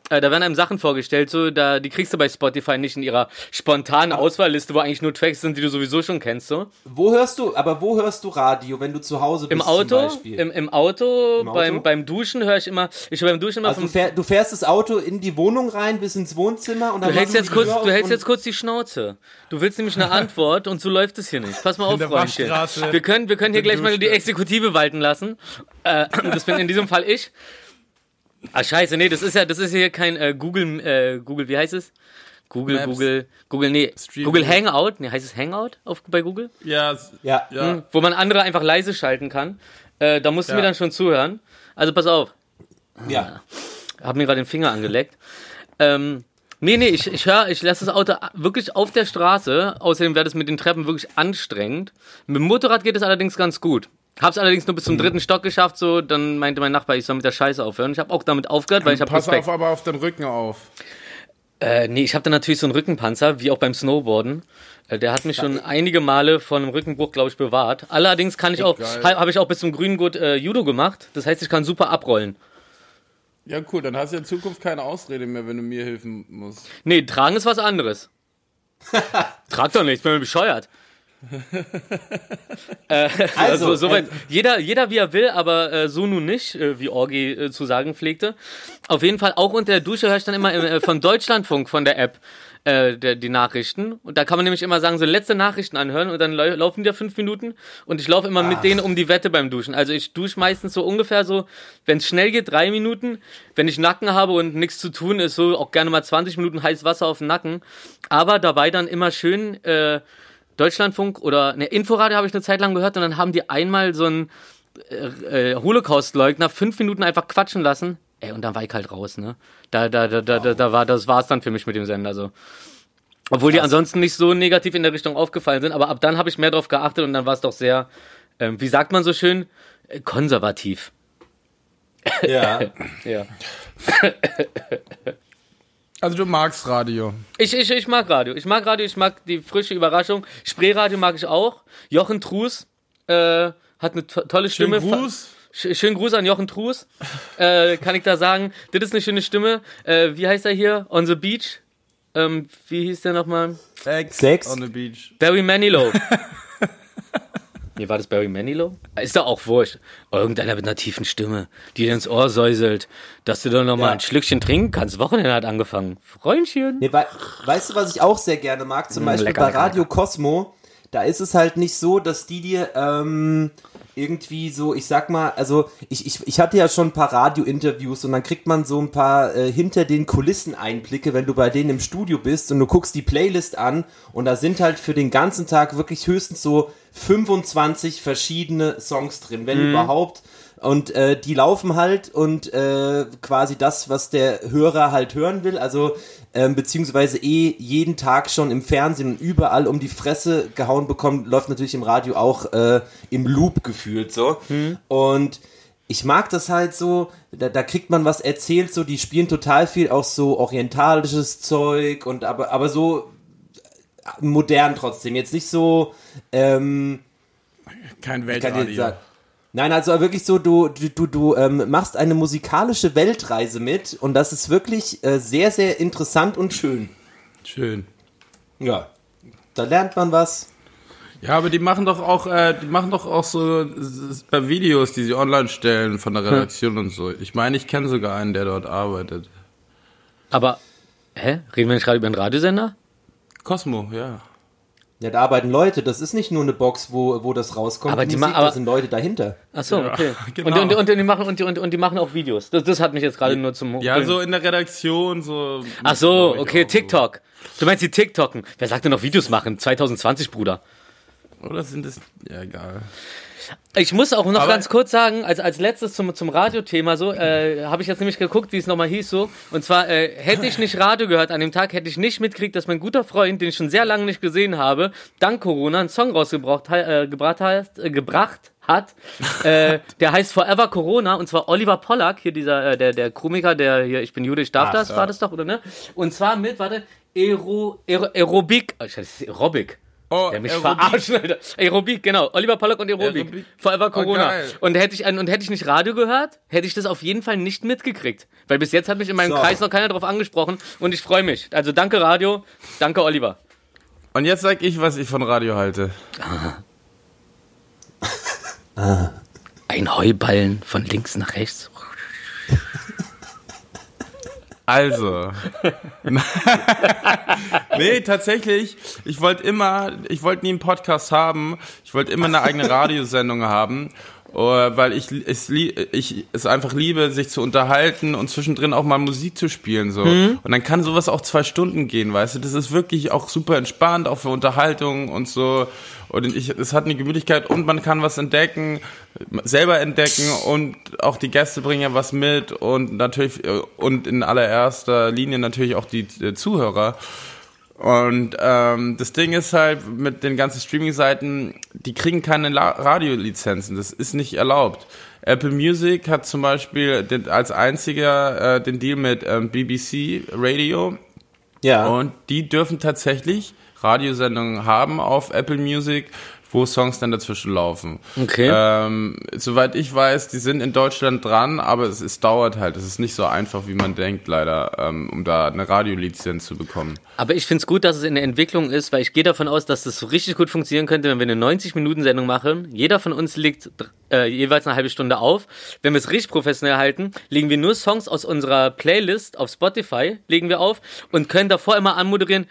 Äh, da werden einem Sachen vorgestellt, so, da, die kriegst du bei Spotify nicht in ihrer spontanen Auswahlliste, wo eigentlich nur Tracks sind, die du sowieso schon kennst, so. Wo hörst du, aber wo hörst du Radio, wenn du zu Hause bist Im Auto, im, im Auto, Im Auto? Beim, beim Duschen höre ich immer, ich höre beim Duschen immer also du, vom, fähr, du fährst das Auto in die Wohnung rein, bis ins Wohnzimmer und dann Du hältst machst jetzt kurz, du hältst jetzt kurz die Schnauze. Du willst nämlich eine [LAUGHS] Antwort und so läuft es hier nicht. Pass mal auf, Freundchen. Wir können, wir können hier gleich mal die. Exekutive walten lassen. Äh, [CLEARS THROAT] das bin in diesem Fall ich. Ah, scheiße, nee, das ist ja, das ist hier kein äh, Google, äh, Google, wie heißt es? Google, Maps. Google, Google, nee, Stream Google. Hangout, nee, heißt es Hangout auf, bei Google? Ja. Ja. Ja. Hm, wo man andere einfach leise schalten kann. Äh, da musst du Ja. mir dann schon zuhören. Also pass auf. ja. Hab mir gerade den Finger angeleckt. Ähm, nee, nee, ich, ich höre, ich lasse das Auto wirklich auf der Straße. Außerdem wäre das mit den Treppen wirklich anstrengend. Mit dem Motorrad geht es allerdings ganz gut. Hab's allerdings nur bis zum dritten Stock geschafft, so, dann meinte mein Nachbar, ich soll mit der Scheiße aufhören. Ich habe auch damit aufgehört, weil ich habe Pass Respekt. auf, aber auf den Rücken auf. Äh, nee, ich habe dann natürlich so einen Rückenpanzer, wie auch beim Snowboarden. Äh, der hat mich schon einige Male von einem Rückenbruch, glaube ich, bewahrt. Allerdings kann ich auch, Geil. ha, habe ich auch bis zum grünen Gurt äh, Judo gemacht. Das heißt, ich kann super abrollen. Ja, cool, dann hast du in Zukunft keine Ausrede mehr, wenn du mir helfen musst. Nee, tragen ist was anderes. [LAUGHS] Trag doch nichts, bin mir bescheuert. Äh, [LAUGHS] also, Also, soweit. ähm, jeder, jeder wie er will, aber äh, so nun nicht, äh, wie Orgi äh, zu sagen pflegte. Auf jeden Fall auch unter der Dusche höre ich dann immer äh, von Deutschlandfunk, von der App, äh, der, die Nachrichten. Und da kann man nämlich immer sagen, so letzte Nachrichten anhören und dann lau- laufen die ja fünf Minuten und ich laufe immer mit denen um die Wette beim Duschen. Also ich dusche meistens so ungefähr so, wenn es schnell geht, drei Minuten. Wenn ich Nacken habe und nichts zu tun ist, so auch gerne mal 20 Minuten heißes Wasser auf den Nacken. Aber dabei dann immer schön äh, Deutschlandfunk oder ne, Inforadio habe ich eine Zeit lang gehört und dann haben die einmal so einen äh, äh, Holocaust-Leugner fünf Minuten einfach quatschen lassen. Ey, und dann war ich halt raus, ne? Da, da, da, da, da, da war, das war's dann für mich mit dem Sender, so. Obwohl die ansonsten nicht so negativ in der Richtung aufgefallen sind, aber ab dann habe ich mehr drauf geachtet und dann war es doch sehr, ähm, wie sagt man so schön, äh, konservativ. Ja. [LAUGHS] Ja. [LAUGHS] Also du magst Radio. Ich, ich, ich mag Radio. Ich mag Radio, ich mag die frische Überraschung. Spreeradio mag ich auch. Jochen Trues äh, hat eine to tolle Schönen Stimme. Gruß. Sch schönen Gruß an Jochen Trues. Äh, kann ich da sagen, das ist eine schöne Stimme. Äh, wie heißt er hier? On the Beach. Ähm, wie hieß der nochmal? Sex, Sex? on the beach. Barry Manilow. [LAUGHS] Nee, war das Barry Manilow? Ist doch auch wurscht. Irgendeiner mit einer tiefen Stimme, die dir ins Ohr säuselt, dass du doch noch mal Ja. ein Schlückchen trinken kannst. Wochenende hat angefangen. Freundchen. Nee, wei weißt du, was ich auch sehr gerne mag? Zum Beispiel lecker, bei lecker, Radio Cosmo, da ist es halt nicht so, dass die dir ähm, irgendwie so, ich sag mal, also ich, ich, ich hatte ja schon ein paar Radio-Interviews und dann kriegt man so ein paar äh, hinter den Kulissen Einblicke, wenn du bei denen im Studio bist und du guckst die Playlist an und da sind halt für den ganzen Tag wirklich höchstens so 25 verschiedene Songs drin, wenn überhaupt. Und äh, die laufen halt und äh, quasi das, was der Hörer halt hören will, also ähm, beziehungsweise eh jeden Tag schon im Fernsehen und überall um die Fresse gehauen bekommt, läuft natürlich im Radio auch äh, im Loop gefühlt so. Und ich mag das halt so, da, da kriegt man was erzählt, so die spielen total viel auch so orientalisches Zeug und aber, aber so äh, modern trotzdem. Jetzt nicht so, ähm, Kein Weltradio. Nein, also wirklich so, du, du, du, du ähm, machst eine musikalische Weltreise mit und das ist wirklich äh, sehr, sehr interessant und schön. Schön. Ja. Da lernt man was. Ja, aber die machen doch auch, äh, die machen doch auch so bei Videos, die sie online stellen von der Redaktion und so. Ich meine, ich kenne sogar einen, der dort arbeitet. Aber, hä? Reden wir nicht gerade über einen Radiosender? Cosmo, ja. Ja, da arbeiten Leute. Das ist nicht nur eine Box, wo, wo das rauskommt. Aber die Musik, ma- aber- da sind Leute dahinter. Ach so, okay. [LAUGHS] genau. Und, und, und, die machen, und, die, und, und die machen auch Videos. Das, das hat mich jetzt gerade nur zum Ja, so in der Redaktion, so. Ach so, okay. TikTok. Du meinst die TikToken. Wer sagt denn noch Videos machen? 2020, Bruder. Oder sind es, ja, egal. Ich muss auch noch Aber- ganz kurz sagen, als, als letztes zum, zum Radiothema so, äh, habe ich jetzt nämlich geguckt, wie es nochmal hieß so. Und zwar, äh, hätte ich nicht Radio gehört an dem Tag, hätte ich nicht mitgekriegt, dass mein guter Freund, den ich schon sehr lange nicht gesehen habe, dank Corona einen Song rausgebracht äh, gebracht hat, äh, gebracht hat. äh, [LAUGHS] der heißt Forever Corona und zwar Oliver Pollack, hier dieser, äh, der, der Komiker, der hier, ich bin Jude, ich darf Ach, das, war das doch, oder ne? Und zwar mit, warte, Aero, Aero, das ist Aerobic. Oh, Der mich Aerobik. verarschen, Alter. Aerobik, genau. Oliver Pollack und Aerobik. Aerobik. Forever Corona. geil. und hätte ich und hätte ich nicht Radio gehört, hätte ich das auf jeden Fall nicht mitgekriegt. Weil bis jetzt hat mich in meinem So. Kreis noch keiner drauf angesprochen und ich freue mich. Also danke Radio, danke Oliver. Und jetzt sag ich, was ich von Radio halte. Ein Heuballen von links nach rechts. Also. [LAUGHS] nee, tatsächlich, ich wollte immer, ich wollte nie einen Podcast haben. Ich wollte immer eine eigene Radiosendung haben. äh, Weil ich es, lie- ich es einfach liebe, sich zu unterhalten und zwischendrin auch mal Musik zu spielen. so Und dann kann sowas auch zwei Stunden gehen, weißt du? Das ist wirklich auch super entspannt, auch für Unterhaltung und so. Und ich, es hat eine Gemütlichkeit und man kann was entdecken, selber entdecken und auch die Gäste bringen ja was mit und natürlich äh, und in allererster Linie natürlich auch die äh, Zuhörer. Und ähm, das Ding ist halt mit den ganzen Streaming-Seiten, die kriegen keine La Radiolizenzen. Das ist nicht erlaubt. Apple Music hat zum Beispiel den, als einziger äh, den Deal mit ähm, BBC Radio Ja. und die dürfen tatsächlich Radiosendungen haben auf Apple Music, wo Songs dann dazwischen laufen. Okay. Ähm, soweit ich weiß, die sind in Deutschland dran, aber es, es dauert halt. Es ist nicht so einfach, wie man denkt, leider, ähm, um da eine Radiolizenz zu bekommen. Aber ich find's gut, dass es in der Entwicklung ist, weil ich gehe davon aus, dass das so richtig gut funktionieren könnte, wenn wir eine 90-Minuten-Sendung machen. Jeder von uns legt äh, jeweils eine halbe Stunde auf. Wenn wir es richtig professionell halten, legen wir nur Songs aus unserer Playlist auf Spotify, legen wir auf und können davor immer anmoderieren.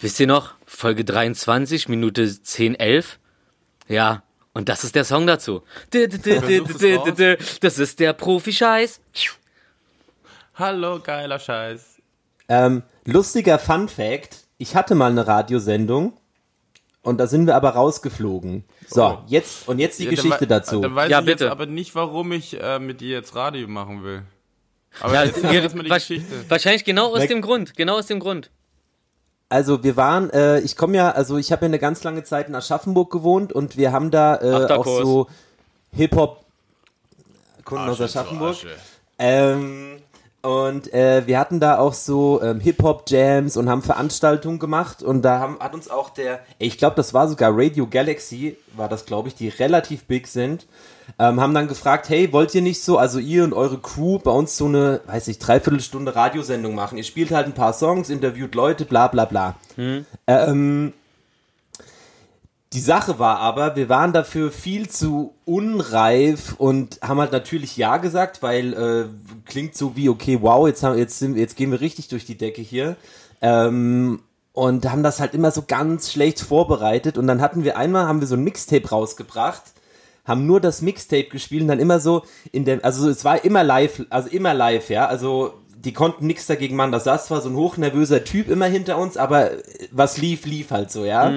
Wisst ihr noch, Folge 23, Minute 10, 11? Ja, und das ist der Song dazu. Das ist der Profi-Scheiß. Hallo, geiler Scheiß. Ähm, lustiger Fun Fact: Ich hatte mal eine Radiosendung und da sind wir aber rausgeflogen. So, Oh. jetzt und jetzt die Ja, Geschichte dazu. Dann weiß Ja, ich jetzt bitte. aber nicht, warum ich äh, mit dir jetzt Radio machen will. Aber Ja, jetzt ihr- erstmal die Geschichte. Wahrscheinlich genau aus dem Grund. Genau aus dem Grund. Also wir waren, äh, ich komme ja, also ich habe ja eine ganz lange Zeit in Aschaffenburg gewohnt und wir haben da äh, auch so Hip-Hop Kunden aus Aschaffenburg. Ähm, und äh, wir hatten da auch so ähm, Hip-Hop-Jams und haben Veranstaltungen gemacht und da haben, hat uns auch der, ich glaube, das war sogar Radio Galaxy, war das, glaube ich, die relativ big sind, ähm, haben dann gefragt, hey, wollt ihr nicht so, also ihr und eure Crew bei uns so eine, weiß ich, Dreiviertelstunde Radiosendung machen? Ihr spielt halt ein paar Songs, interviewt Leute, bla bla bla. Ähm, die Sache war aber, wir waren dafür viel zu unreif und haben halt natürlich Ja gesagt, weil äh, klingt so wie, okay, wow, jetzt, haben, jetzt, sind, jetzt gehen wir richtig durch die Decke hier. Ähm, und haben das halt immer so ganz schlecht vorbereitet. Und dann hatten wir einmal, haben wir so ein Mixtape rausgebracht, haben nur das Mixtape gespielt und dann immer so in dem, also es war immer live, also immer live, ja, also die konnten nichts dagegen machen. Da saß zwar so ein hochnervöser Typ immer hinter uns, aber was lief, lief halt so, ja.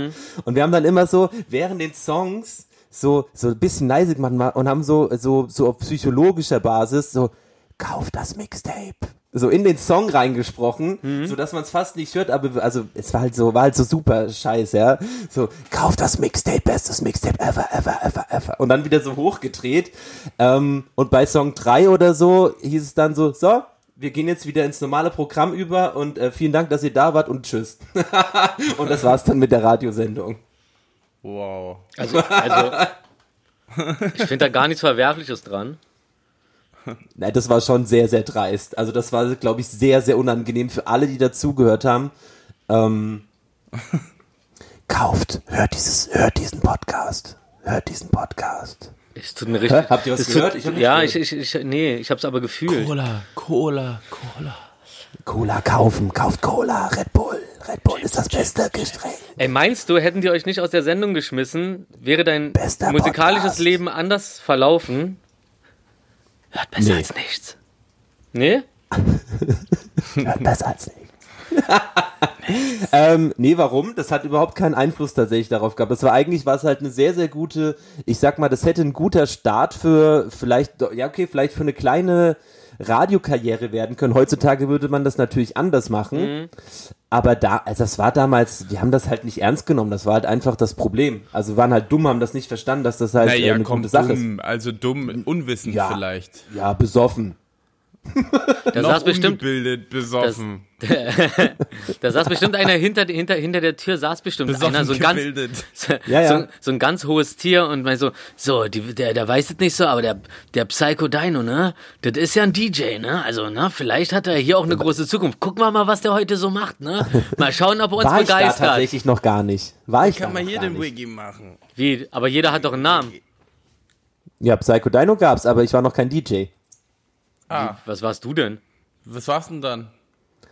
Und wir haben dann immer so während den Songs so so ein bisschen leise gemacht und haben so so so auf psychologischer Basis so kauf das Mixtape so in den Song reingesprochen, so dass man es fast nicht hört, aber also es war halt so war halt so super scheiße, ja. So kauf das Mixtape, bestes Mixtape ever ever ever ever und dann wieder so hochgedreht. Ähm, und bei Song 3 oder so hieß es dann so, so, wir gehen jetzt wieder ins normale Programm über und äh, vielen Dank, dass ihr da wart und tschüss. [LAUGHS] und das war's dann mit der Radiosendung. Wow. Also, also ich finde da gar nichts Verwerfliches dran. [LAUGHS] Nein, das war schon sehr, sehr dreist. Also das war, glaube ich, sehr, sehr unangenehm für alle, die dazugehört haben. Ähm, [LAUGHS] kauft, hört dieses, hört diesen Podcast. Hört diesen Podcast. Es tut mir richtig. Hä? Habt ihr was gehört? Tut, Ich hab nicht ja, gehört. ich, ich, ich, nee, ich hab's aber gefühlt. Cola, Cola, Cola. Cola kaufen, kauft Cola, Red Bull. Red Bull ist das beste Getränk. Ey, meinst du, hätten die euch nicht aus der Sendung geschmissen, wäre dein Bester musikalisches Podcast. Leben anders verlaufen? Hört besser Nee. als nichts. Nee? [LAUGHS] Hört besser als nichts. [LAUGHS] ähm, nee, warum? Das hat überhaupt keinen Einfluss tatsächlich darauf gehabt. Das war eigentlich, war es halt eine sehr, sehr gute, ich sag mal, das hätte ein guter Start für vielleicht, ja okay, vielleicht für eine kleine Radiokarriere werden können. Heutzutage würde man das natürlich anders machen. Aber da, also das war damals, wir haben das halt nicht ernst genommen. Das war halt einfach das Problem. Also wir waren halt dumm, haben das nicht verstanden, dass das halt äh, Naja, eine komm, gute Sache ist. dumm, also dumm, unwissend Ja. vielleicht. Ja, besoffen. [LAUGHS] Da saß bestimmt, ungebildet, besoffen. [LAUGHS] da saß bestimmt einer hinter, hinter, hinter der Tür, saß bestimmt besoffen einer, so ein ganz, gebildet. [LAUGHS] Ja, ja. So, so ein ganz hohes Tier und mein so, so, die, der, der weiß es nicht so, aber der, der Psycho Dino, ne, das ist ja ein DJ, ne, also, ne, vielleicht hat er hier auch eine große Zukunft. Gucken wir mal, was der heute so macht, ne, mal schauen, ob er uns War ich da begeistert. tatsächlich noch gar nicht. War ich Kann man hier den. Wiggy machen? Wie, aber jeder hat doch einen Namen. Ja, Psycho Dino gab's, aber ich war noch kein DJ. Ah, Was warst du denn? was war's denn dann?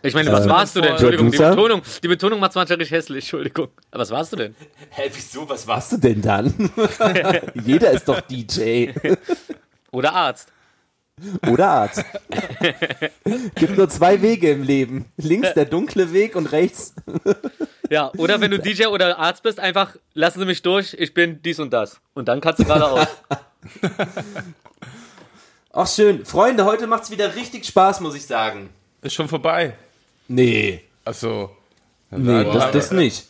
Ich meine, was Äh, warst du denn? Entschuldigung, die? Betonung, die Betonung macht's manchmal richtig hässlich, Entschuldigung. Aber was warst du denn? Hä, wieso? Was warst du denn dann? [LAUGHS] Jeder ist doch DJ. Oder Arzt. Oder Arzt. Gibt nur zwei Wege im Leben. Links der dunkle Weg und rechts. Ja, oder wenn du [LAUGHS] DJ oder Arzt bist, einfach, lassen Sie mich durch, ich bin dies und das. Und dann kannst du geradeaus. [LAUGHS] Ach schön. Freunde, heute macht's wieder richtig Spaß, muss ich sagen. Ist schon vorbei. Nee. Achso. Nee, das, das nicht.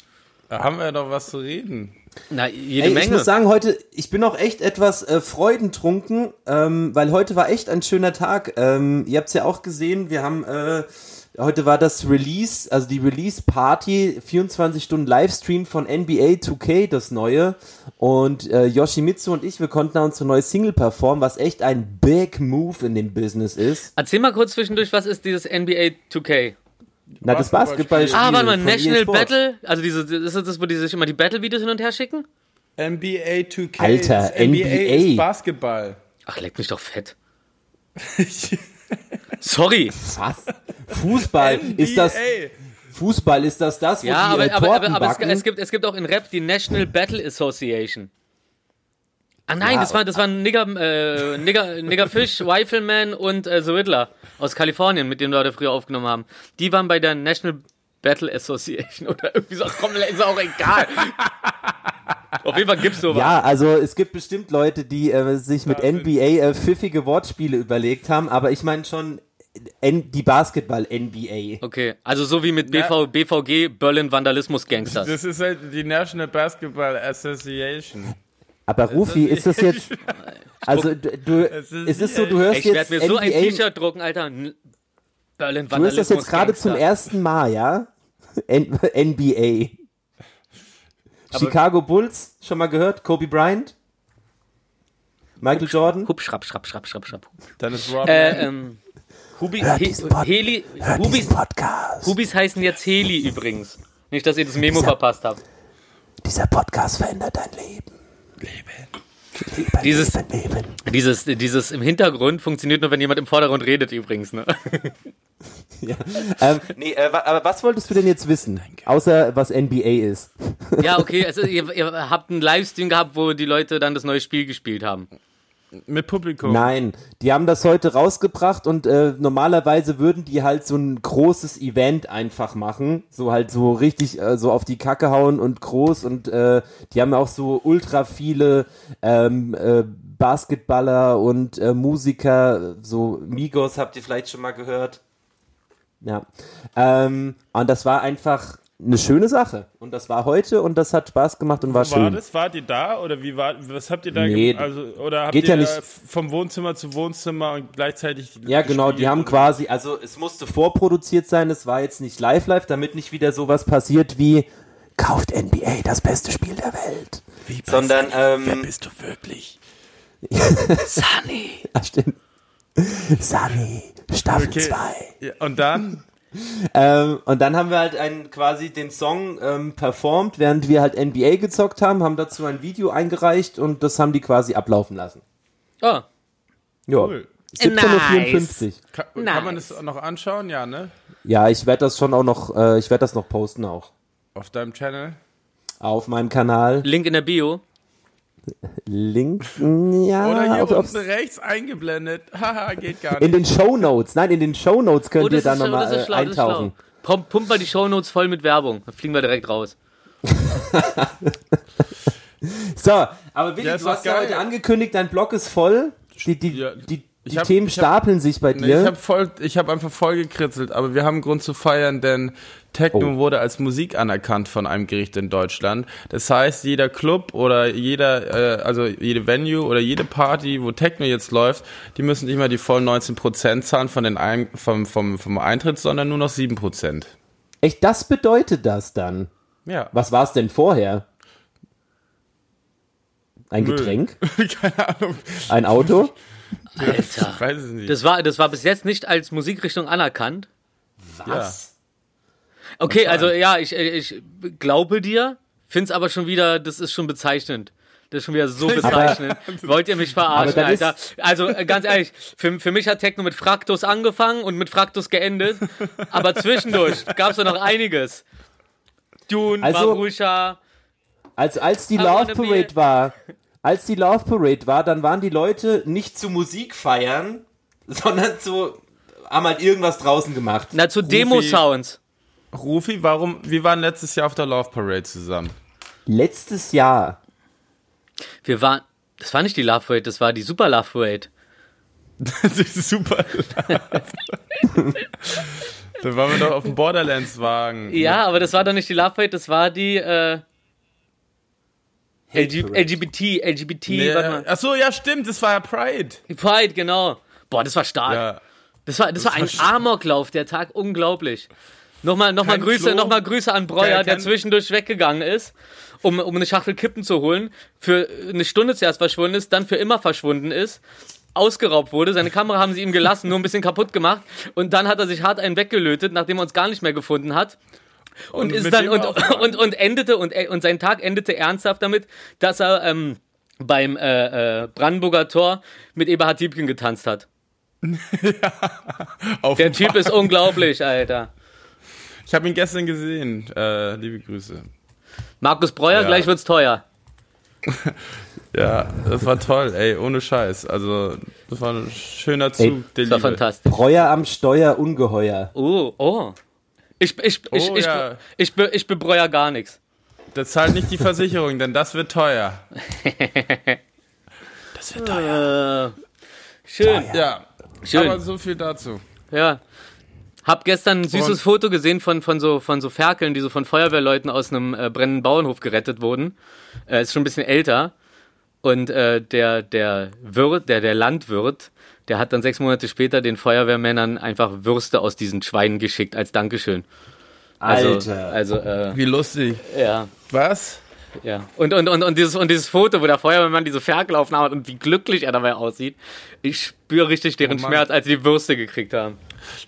Da haben wir doch was zu reden. Na, jede Ey, ich Menge. muss sagen, heute, ich bin auch echt etwas äh, freudentrunken, ähm, weil heute war echt ein schöner Tag. Ähm, ihr habt's ja auch gesehen, wir haben, äh, heute war das Release, also die Release Party, 24 Stunden Livestream von NBA 2K, das neue. Und äh, Yoshimitsu und ich, wir konnten da unsere neue Single performen, was echt ein Big Move in dem Business ist. Erzähl mal kurz zwischendurch, was ist dieses NBA 2K? Na, das Basketballspiel. Ah, warte mal, National Sports. Battle? Also diese, ist das das, wo die sich immer die Battle-Videos hin und her schicken? NBA 2K. Alter, Das NBA NBA. ist Basketball. Ach, leck mich doch fett. [LAUGHS] Sorry. Was? Fußball, ist das, NBA. Fußball, ist das das, wo Ja, die aber, aber, aber, aber es, backen? es, gibt, es gibt auch in Rap die National Battle Association. Ah nein, Ja. das war das waren Nigger, äh, Nigger, Nigger Fish, Rifleman und äh, The Riddler aus Kalifornien, mit denen Leute früher aufgenommen haben. Die waren bei der National Battle Association [LAUGHS] oder irgendwie so. Komm, ist auch egal. Auf jeden Fall gibt's sowas. Ja, also es gibt bestimmt Leute, die äh, sich mit sind- NBA äh, pfiffige Wortspiele überlegt haben, aber ich meine schon N die Basketball-NBA. Okay, also so wie mit Ja. BV, BVG, Berlin Vandalismus Gangsters. Das ist halt die National Basketball Association. Aber Rufi, ist das jetzt... [LAUGHS] Also du, du Es ist- es so, du hörst Ich werde jetzt mir so ein NBA... T-Shirt drucken, Alter. Berlin Du hörst das jetzt gerade zum ersten Mal, ja? [LAUGHS] N NBA. Chicago Bulls, schon mal gehört? Kobe Bryant? Michael Jordan? Hup, schrapp, schrapp, schrapp, schrapp, schrapp. Dann ist Rob. Äh, ähm, Hubi, Hört He, Pod- Heli, Hört Hubis, Podcast. Hubis heißen jetzt Heli übrigens. Nicht, dass ihr das Memo Dieser- verpasst habt. Dieser Podcast verändert dein Leben. Leben. Dieses- Leben, Leben. Dieses, dieses im Hintergrund funktioniert nur, wenn jemand im Vordergrund redet übrigens. Ne? [LAUGHS] Ja. Ähm, nee, äh, wa- aber was wolltest du denn jetzt wissen? Außer was NBA ist. Ja, okay, also ihr, ihr habt einen Livestream gehabt, wo die Leute dann das neue Spiel gespielt haben. mit Publikum. Nein, die haben das heute rausgebracht und äh, normalerweise würden die halt so ein großes Event einfach machen. So halt so richtig äh, so auf die Kacke hauen und groß und äh, die haben auch so ultra viele ähm, äh, Basketballer und äh, Musiker, so Migos habt ihr vielleicht schon mal gehört. Ja. Ähm, und das war einfach eine schöne Sache. Und das war heute und das hat Spaß gemacht und war, War schön. das? Wart ihr da oder wie war? Was habt ihr da Nee, gemacht? Also oder habt geht ihr ja nicht. vom Wohnzimmer zu Wohnzimmer und gleichzeitig? Ja, genau, die haben quasi, also es musste vorproduziert sein, es war jetzt nicht live live, damit nicht wieder sowas passiert wie kauft NBA das beste Spiel der Welt. Wie sondern, ähm, wer bist du wirklich? [LAUGHS] Sunny. Ah, stimmt. Sunny, Staffel Okay. 2. Ja, und dann? Ähm, und dann haben wir halt einen, quasi den Song ähm, performt, während wir halt NBA gezockt haben, haben dazu ein Video eingereicht und das haben die quasi ablaufen lassen. Oh, Ja. Cool. 17.54 Uhr. Kann, Nice. kann man das auch noch anschauen? Ja, ne? Ja, ich werde das schon auch noch, äh, ich werde das noch posten auch. Auf deinem Channel. Auf meinem Kanal. Link in der Bio. Link, ja, Oder hier ob- unten rechts eingeblendet. [LAUGHS] Haha, geht gar In nicht. den Show Notes, nein, in den Show Notes könnt Oh, ihr da nochmal äh, eintauchen. Pump, pump mal die Shownotes voll mit Werbung. Dann fliegen wir direkt raus. [LAUGHS] So, aber Willi, Ja, ist du hast ja geil. heute angekündigt, dein Blog ist voll. Die, die, Ja, die, die hab- Themen ich hab- stapeln sich bei Nee, dir. ich habe voll, ich habe einfach voll gekritzelt, aber wir haben Grund zu feiern, denn Techno Oh. wurde als Musik anerkannt von einem Gericht in Deutschland. Das heißt, jeder Club oder jeder, äh, also jede Venue oder jede Party, wo Techno jetzt läuft, die müssen nicht mehr die vollen 19% zahlen von den Ein vom, vom, vom Eintritt, sondern nur noch 7%. Echt, das bedeutet das dann? Ja. Was war es denn vorher? Ein Müll. Getränk? [LAUGHS] Keine Ahnung. Ein Auto? [LAUGHS] [LAUGHS] Ich Alter. weiß es nicht. Das war, das war bis jetzt nicht als Musikrichtung anerkannt. Was? Okay, also ja, ich, ich glaube dir, find's aber schon wieder, das ist schon bezeichnend. Das ist schon wieder so [LAUGHS] bezeichnend. Wollt ihr mich verarschen, Alter? Also äh, ganz ehrlich, für, für mich hat Techno mit Fraktus angefangen und mit Fraktus geendet. Aber zwischendurch gab's da noch einiges. Dune, Also- Marusha. Also als die Love Parade war, als die Love Parade war, dann waren die Leute nicht zu Musik feiern, [LAUGHS] sondern zu, haben halt irgendwas draußen gemacht. Na, zu Demo-Sounds. Rufi, warum, wir waren letztes Jahr auf der Love Parade zusammen. Letztes Jahr. Wir waren, das war nicht die Love Parade, das war die Super Love Parade. [LAUGHS] Das ist super. [LAUGHS] da waren wir doch auf dem Borderlands-Wagen. Ja, aber das war doch nicht die Love Parade, das war die, äh. LGBT, LGBT, Nee, warte mal. ach so, ja, stimmt, das war ja Pride. Pride, genau. Boah, das war stark. Ja. Das war, das war ein Amoklauf, der Tag, unglaublich. Nochmal, nochmal Kein Grüße, Klo. nochmal Grüße an Breuer, der zwischendurch weggegangen ist, um, um eine Schachtel Kippen zu holen, für eine Stunde zuerst verschwunden ist, dann für immer verschwunden ist, ausgeraubt wurde. Seine Kamera haben sie ihm gelassen, nur ein bisschen kaputt gemacht. Und dann hat er sich hart einen weggelötet, nachdem er uns gar nicht mehr gefunden hat. Und, ist mit dann und, und, und endete und, und sein Tag endete ernsthaft damit, dass er ähm, beim äh, äh, Brandenburger Tor mit Eberhard Diebken getanzt hat. [LAUGHS] Auf Der Typ ist unglaublich, Alter. Ich habe ihn gestern gesehen. Äh, liebe Grüße. Markus Breuer, Ja. gleich wird's teuer. [LAUGHS] Ja, das war toll, ey, ohne Scheiß. Also, das war ein schöner Zug Ey, der Das war Liebe. fantastisch. Breuer am Steuer, ungeheuer. Oh, oh. Ich, ich, ich, Oh, ich, ja. ich, be- ich bebreuer gar nichts. Das zahlt nicht die Versicherung, denn das wird teuer. [LAUGHS] Das wird teuer. Äh, schön, Ja, schön. aber so viel dazu. Ja. Hab gestern ein süßes Und- Foto gesehen von, von, so, von so Ferkeln, die so von Feuerwehrleuten aus einem äh, brennenden Bauernhof gerettet wurden. Äh, ist schon ein bisschen älter. Und äh, der, der Wirt, der, der Landwirt, der hat dann sechs Monate später den Feuerwehrmännern einfach Würste aus diesen Schweinen geschickt als Dankeschön. Also, Alter. Also, äh, Wie lustig. ja. Was? Ja. Und, und, und, und, dieses, und dieses Foto, wo der Feuerwehrmann diese Ferkelaufnahme hat und wie glücklich er dabei aussieht, ich spüre richtig deren Oh. Schmerz, als sie die Würste gekriegt haben.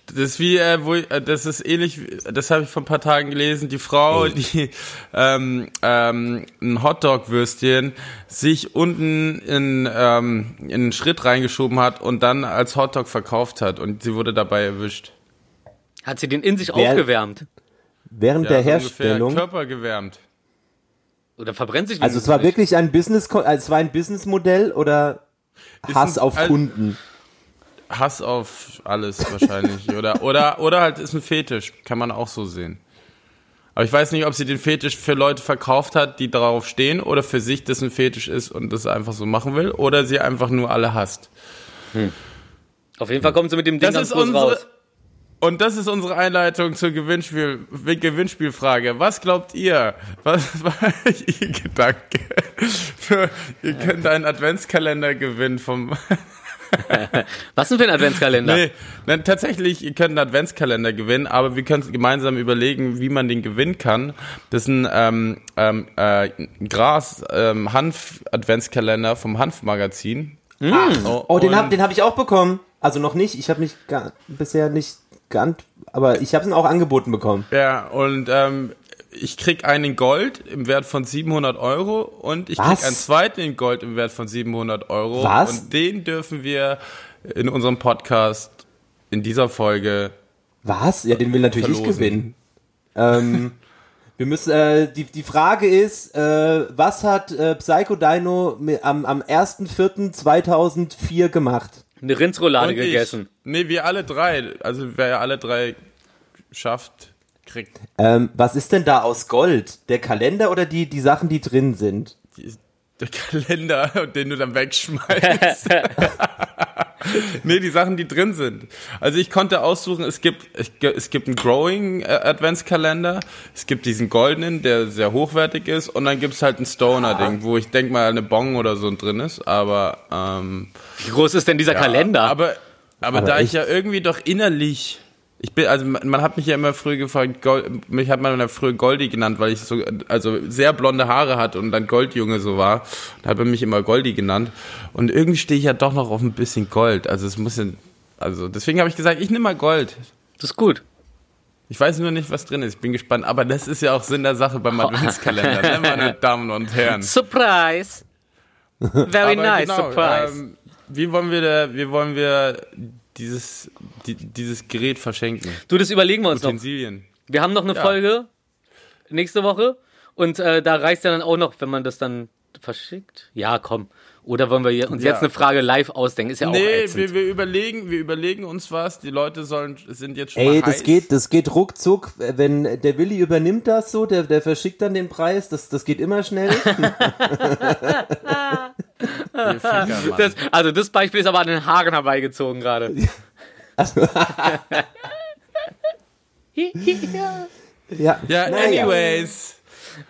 Das ist wie, äh, wo, ich- äh, das ist ähnlich, wie- das habe ich vor ein paar Tagen gelesen, die Frau, die ähm, ähm, ein Hotdog-Würstchen sich unten in, ähm, in einen Schritt reingeschoben hat und dann als Hotdog verkauft hat und sie wurde dabei erwischt. Hat sie den in sich Wer- aufgewärmt? Während Ja, der so Herstellung. Körper gewärmt. Oder verbrennt sich Also es war wirklich ein Business, also es war ein Businessmodell oder Hass ein- auf ein- Kunden? Hass auf alles wahrscheinlich. [LAUGHS] oder, oder, oder halt ist ein Fetisch. Kann man auch so sehen. Aber ich weiß nicht, ob sie den Fetisch für Leute verkauft hat, die darauf stehen, oder für sich das ein Fetisch ist und das einfach so machen will, oder sie einfach nur alle hasst. Auf jeden Fall kommt sie mit dem Ding Das unsere, raus. und das ist unsere Einleitung zur Gewinnspiel, Gewinnspielfrage. Was glaubt ihr? Was [LAUGHS] war Ihr Gedanke? [LAUGHS] Für, ihr könnt einen Adventskalender gewinnen vom, [LAUGHS] Was denn für ein Adventskalender? Nee, nein, tatsächlich, ihr könnt einen Adventskalender gewinnen, aber wir können gemeinsam überlegen, wie man den gewinnen kann. Das ist ein ähm, ähm, äh, Gras-Hanf-Adventskalender vom Hanf-Magazin. Oh, Oh, den habe den hab ich auch bekommen. Also noch nicht. Ich habe mich gar, bisher nicht geant, aber ich habe ihn auch angeboten bekommen. Ja, und ähm, ich krieg einen in Gold im Wert von 700 Euro und ich Was? krieg einen zweiten in Gold im Wert von 700 Euro. Was? Und den dürfen wir in unserem Podcast in dieser Folge Was? Ja, den will natürlich ich Verlosen. gewinnen. Ähm, wir müssen, äh, die, die Frage ist, äh, was hat äh, Psycho Dino am, am 1.4.2004 gemacht? Eine Rindsroulade ich. gegessen. Nee, wir alle drei. Also wer ja alle drei schafft, kriegt Ähm, was ist denn da aus Gold? Der Kalender oder die, die Sachen, die drin sind? die, der Kalender, [LAUGHS] den du dann wegschmeißt. [LAUGHS] nee, die Sachen, die drin sind. Also ich konnte aussuchen, es gibt, es gibt- einen Growing äh, Adventskalender, es gibt diesen goldenen, der sehr hochwertig ist und dann gibt's halt ein Stoner-Ding, wo ich denk mal eine Bong oder so drin ist, aber ähm, Wie groß ist denn dieser Kalender? Aber, aber, Aber da ich echt? ja irgendwie doch innerlich. Ich bin, also man, hat mich ja immer früher gefragt, Gold, mich hat man ja früher Goldi genannt, weil ich so, also sehr blonde Haare hatte und dann Goldjunge so war. Da hat man mich immer Goldi genannt. Und irgendwie stehe ich ja doch noch auf ein bisschen Gold. Also es muss ja, also deswegen habe ich gesagt, ich nehme mal Gold. Das ist gut. Ich weiß nur nicht, was drin ist. Ich bin gespannt. Aber das ist ja auch Sinn der Sache beim Adventskalender, ne, meine [LAUGHS] Damen und Herren. Surprise! Very [LAUGHS] Aber nice, genau, surprise. Ähm, wie wollen wir da, wie wollen wir dieses, die, dieses Gerät verschenken? du, das überlegen wir uns noch. Utensilien. Wir haben noch eine Ja. Folge nächste Woche und äh, da reicht ja dann auch noch, wenn man das dann verschickt. Ja, komm. Oder wollen wir uns Ja. jetzt eine Frage live ausdenken? Ist ja auch Nee, ätzend. wir, wir überlegen, wir überlegen uns was. Die Leute sollen, sind jetzt schon Ey, mal das heiß. geht, das geht ruckzuck. Wenn der Willi übernimmt das so, der, der verschickt dann den Preis, das, das geht immer schnell. [LAUGHS] Das, also das Beispiel ist aber an den Haaren herbeigezogen gerade. [LAUGHS] ja. ja, Naja.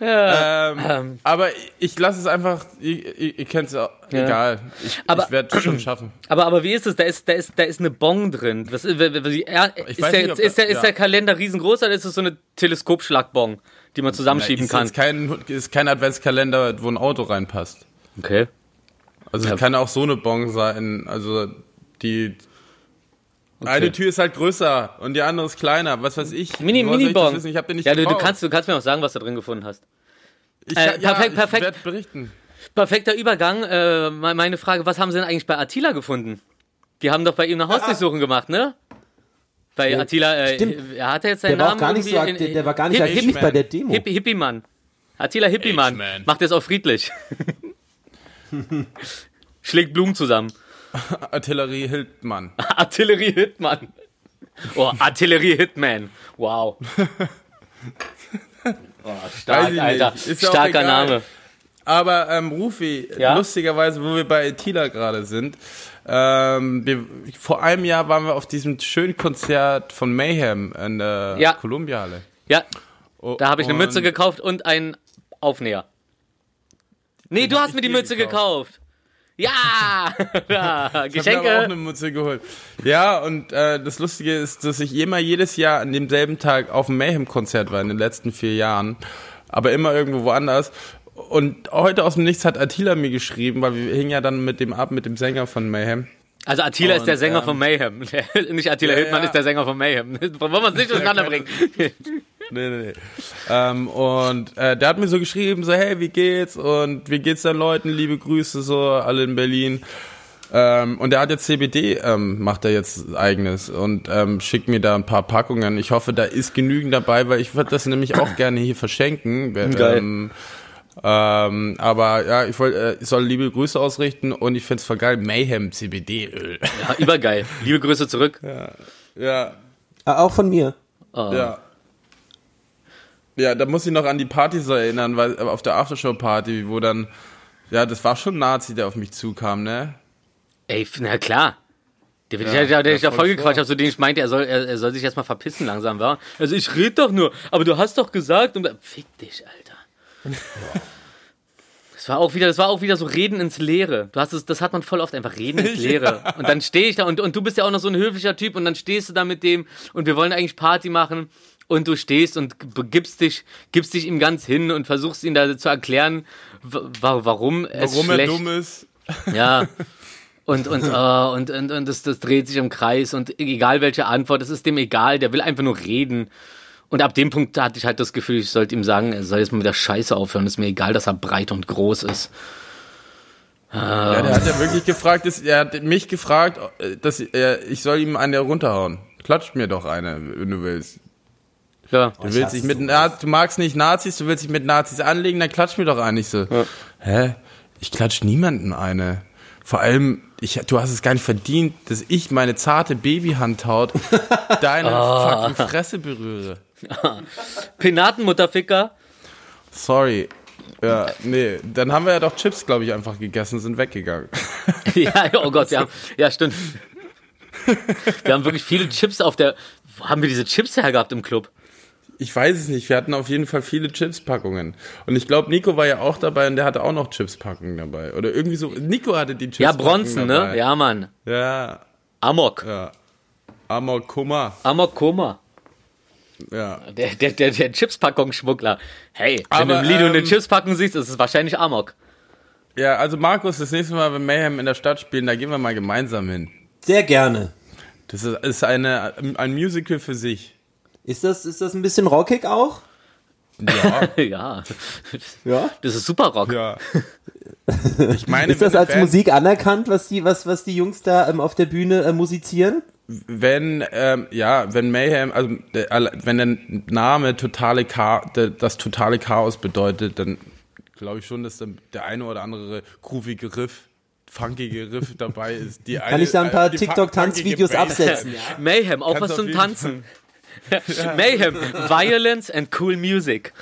Anyways. Ähm, aber ich lasse es einfach, ihr, ihr, ihr kennt es auch, Ja. egal. Ich, Aber- ich werde es schon schaffen. [CLEARS THROAT] Aber, aber wie ist es? Da ist, da ist, da ist eine Bon drin. Was, ist, ja, der, nicht, ist, der, ist ja. der Kalender riesengroß oder ist es so eine Teleskopschlagbon, die man zusammenschieben ist kann? kein, ist kein Adventskalender, wo ein Auto reinpasst. Okay. Also kann auch so eine Bon sein. Also die eine Tür ist halt größer und die andere ist kleiner. Was weiß ich. Mini, Woher soll ich das Mini-Bon. wissen? Ich hab den nicht Ja, du, du, kannst, du kannst mir auch sagen, was du drin gefunden hast. Ich, Äh, ja, perfekt, ich perfekt. werde berichten. Perfekter Übergang. Äh, me- meine Frage, was haben sie denn eigentlich bei Attila gefunden? Die haben doch bei ihm eine Hausdurchsuchung gemacht, ne? Bei Ja, Attila, äh, stimmt. er hat jetzt seinen Der war Namen gar nicht so irgendwie aktiv, der war gar nicht aktiv bei der Demo. Hippie, Hippie-Mann. Attila Hippie-Mann. H-Man. Macht jetzt auch friedlich. [LAUGHS] Schlägt Blumen zusammen. [LAUGHS] Artillerie Hildmann. [LAUGHS] Artillerie-Hitman. Oh, Artillerie-Hitman. Wow. [LAUGHS] Oh, stark, Alter. Starker. Name. Aber ähm, Rufi, Ja? lustigerweise, wo wir bei Tila gerade sind, ähm, wir, vor einem Jahr waren wir auf diesem schönen Konzert von Mayhem in der Ja. Columbia-Halle. Ja, Oh, da habe ich eine Mütze gekauft und einen Aufnäher. Nee, du hast mir die Mütze gekauft. Ja! [LAUGHS] ja. Ich habe auch Geschenke. eine Mütze geholt. Ja, und äh, das Lustige ist, dass ich immer jedes Jahr an demselben Tag auf dem Mayhem-Konzert war in den letzten vier Jahren, aber immer irgendwo woanders. Und heute aus dem Nichts hat Attila mir geschrieben, weil wir hingen ja dann mit dem ab, mit dem Sänger von Mayhem. Also Attila ist der Und, Sänger ähm, von Mayhem. [LAUGHS] Nicht Attila Ja, Hildmann ja. ist der Sänger von Mayhem. [LAUGHS] Wollen wir es nicht durcheinander bringen? [LAUGHS] Nee, nee, nee. Ähm, und äh, der hat mir so geschrieben, so, hey, wie geht's? Und wie geht's deinen Leuten? Liebe Grüße, so, alle in Berlin. Ähm, und der hat jetzt CBD, ähm, macht er jetzt eigenes und ähm, schickt mir da ein paar Packungen. Ich hoffe, da ist genügend dabei, weil ich würde das nämlich auch [COUGHS] gerne hier verschenken. Geil. Ähm, ähm, aber ja, ich wollte, äh, ich soll liebe Grüße ausrichten und ich find's voll geil. Mayhem CBD-Öl. Ja, übergeil. Liebe Grüße zurück. ja, Ah, auch von mir. Ja. Ja, da muss ich noch an die Party so erinnern, weil äh, auf der Aftershow-Party, wo dann, ja, das war schon ein Nazi, der auf mich zukam, ne? Ey, na klar. Der, der, Ja, der, der ja, voll gequatscht zu dem ich meinte, er soll, er, er soll sich erstmal verpissen langsam, war. Also ich red doch nur, aber du hast doch gesagt und fick dich, Alter. [LAUGHS] Das war auch wieder, das war auch wieder so Reden ins Leere. Du hast es, das hat man voll oft einfach Reden ins [LAUGHS] Leere. Und dann stehe ich da und, und du bist ja auch noch so ein höflicher Typ und dann stehst du da mit dem und wir wollen eigentlich Party machen und du stehst und gibst dich, gibst dich ihm ganz hin und versuchst ihn da zu erklären, wa- wa- warum es Warum er schlecht dumm ist. [LAUGHS] ja. Und, und, oh, und, und, und das, das dreht sich im Kreis und egal welche Antwort, es ist dem egal, der will einfach nur reden. Und ab dem Punkt hatte ich halt das Gefühl, ich sollte ihm sagen, er soll jetzt mal wieder Scheiße aufhören. ist mir egal, dass er breit und groß ist. Ja, der hat ja wirklich gefragt, ist, er hat mich gefragt, äh, dass er, ich soll ihm eine runterhauen. Klatscht mir doch eine, wenn du willst. Ja. Du willst dich mit Na du magst nicht Nazis, du willst dich mit Nazis anlegen, dann klatsch mir doch eine. Ich so, hä? Ich klatsch niemanden eine. Vor allem, ich, du hast es gar nicht verdient, dass ich meine zarte Babyhandhaut [LAUGHS] deine Ah. fucking Fresse berühre. [LAUGHS] Penatenmutterficker. Sorry. Ja, nee, dann haben wir ja doch Chips, glaube ich, einfach gegessen, sind weggegangen. [LAUGHS] ja, oh Gott, wir haben, ja, stimmt. Wir haben wirklich viele Chips auf der, wo haben wir diese Chips hergehabt im Club? Ich weiß es nicht, wir hatten auf jeden Fall viele Chips-Packungen. Und ich glaube, Nico war ja auch dabei und der hatte auch noch Chips-Packungen dabei. Oder irgendwie so, Nico hatte die chips Ja, Bronzen, ne? dabei. Ja, Mann. Ja, Amok. ja. Amok Kummer. Amok Koma. Ja. Der, der, der, der Chipspackungsschmuggler. Hey, wenn Aber, du im Lido eine ähm, Chipspackung siehst, ist es wahrscheinlich Amok. Ja, also Markus, das nächste Mal, wenn Mayhem in der Stadt spielen, da gehen wir mal gemeinsam hin. Sehr gerne. Das ist, ist eine, ein Musical für sich. Ist das, ist das ein bisschen rockig auch? Ja. [LAUGHS] ja. Ja. Das ist super Rock. ja. [LAUGHS] Ich meine, Ist das als eine Band- Musik anerkannt, was die, was, was die Jungs da ähm, auf der Bühne äh, musizieren? wenn ähm, ja, wenn Mayhem, also der, alle- wenn der Name totale Cha das totale Chaos bedeutet, dann glaube ich schon, dass dann der eine oder andere groovige Riff, funkige Riff dabei ist. Die Kann ich da ein paar die fu- TikTok-Tanzvideos absetzen? [LAUGHS] Mayhem, auch Kannst was zum Tanzen. [LAUGHS] Mayhem, Violence and Cool Music.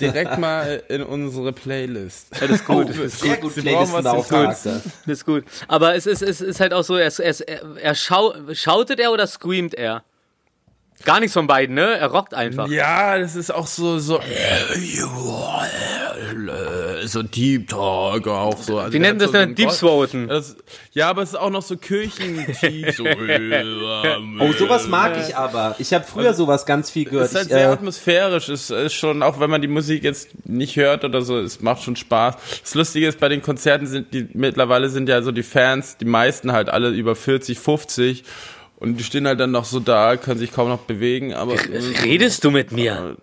Direkt mal in unsere Playlist. Das ist gut. Oh, das ist Sehr gut, was zum Playlistenauftrag. Das ist gut. Aber es ist, es ist halt auch so, er, er, er, er schau, schautet er oder screamt er? Gar nichts von beiden, ne? Er rockt einfach. Ja, das ist auch so, so, so Deep Talk auch so. Also Wie der nennen das so denn? einen Deep Throaten. Ja, aber es ist auch noch so Kirchendeep, so. [LAUGHS] Oh, sowas mag ich aber. Ich habe früher sowas ganz viel Es gehört. ist halt Ich, sehr äh, atmosphärisch. Es ist schon, auch wenn man die Musik jetzt nicht hört oder so, es macht schon Spaß. Das Lustige ist, bei den Konzerten sind die, mittlerweile sind ja so die Fans, die meisten halt alle über 40, 50 und die stehen halt dann noch so da, können sich kaum noch bewegen, aber. Redest du mit mir?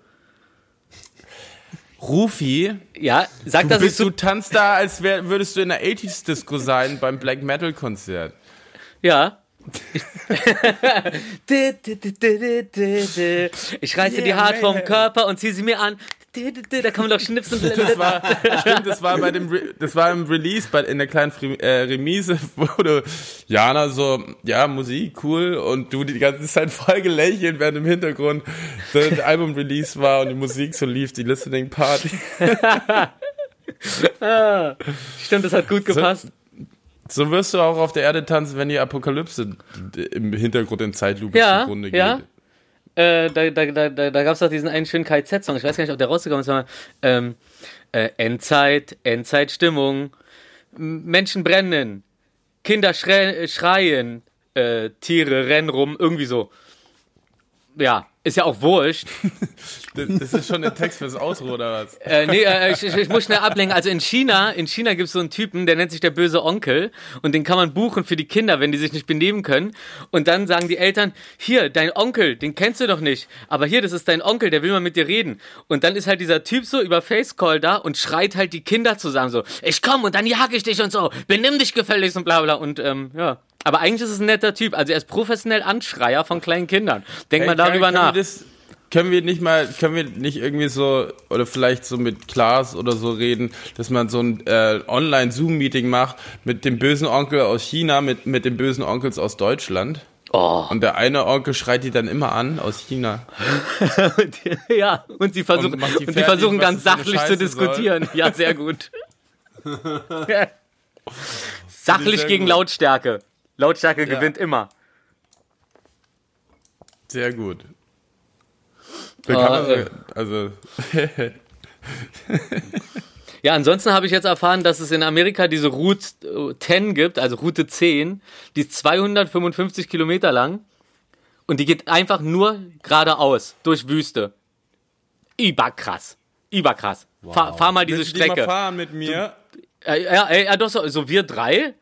Rufi, Ja, sag, du, ich bist, du tanzt da, als wär, würdest du in der 80s Disco sein beim Black Metal Konzert. Ja. Ich [LAUGHS] [LAUGHS] reiße die Yeah, Haut vom man. Körper und ziehe sie mir an. Da kann man doch schnipsen. Das war, stimmt, das war bei dem, Re das war im Release, bei, in der kleinen äh, Remise, [LAUGHS] wo du, Jana so, ja, Musik, cool, und du die ganze Zeit voll gelächelt, während im Hintergrund das Album-Release war und die Musik so lief, die Listening-Party. [LAUGHS] Stimmt, das hat gut gepasst. So wirst du auch auf der Erde tanzen, wenn die Apokalypse im Hintergrund in Zeitlupe Ja, zugrunde ja. Äh, da da, da, da, gab es doch diesen einen schönen KZ-Song. Ich weiß gar nicht, ob der rausgekommen ist. Aber, ähm, äh, Endzeit, Endzeitstimmung. Menschen brennen. Kinder schreien. Äh, Tiere rennen rum. Irgendwie so. Ja, ist ja auch wurscht. [LAUGHS] Das, ist schon der Text fürs Outro, oder was? Äh, nee, äh, ich, ich, ich muss schnell ablenken. Also in China, in China gibt es so einen Typen, der nennt sich der böse Onkel und den kann man buchen für die Kinder, wenn die sich nicht benehmen können. Und dann sagen die Eltern, hier, dein Onkel, den kennst du doch nicht. Aber hier, das ist dein Onkel, der will mal mit dir reden. Und dann ist halt dieser Typ so über Facecall da und schreit halt die Kinder zusammen so, ich komm und dann jag ich dich und so, benimm dich gefälligst und bla bla. Und ähm, ja. Aber eigentlich ist es ein netter Typ. Also er ist professionell Anschreier von kleinen Kindern. Denk mal Hey, darüber können nach. Wir das, können wir nicht mal, können wir nicht irgendwie so, oder vielleicht so mit Klaas oder so reden, dass man so ein äh, Online-Zoom-Meeting macht mit dem bösen Onkel aus China, mit, mit den bösen Onkels aus Deutschland. Oh. Und der eine Onkel schreit die dann immer an aus China. [LAUGHS] ja, und sie versuchen, Und und, die sie fertig, versuchen ganz sachlich zu diskutieren. Ja, sehr [LAUGHS] gut. [LAUGHS] Sachlich gegen gut. Lautstärke. Lautstärke Ja. gewinnt immer. Sehr gut. Da kann man, äh. also, [LAUGHS] Ja, ansonsten habe ich jetzt erfahren, dass es in Amerika diese Route äh, 10 gibt, also Route 10, die ist 255 Kilometer lang und die geht einfach nur geradeaus durch Wüste. Überkrass. Überkrass. Fahr, fahr mal diese willst du die mal Strecke. fahren mit mir? Äh, ja, ey, ja, doch so, so wir drei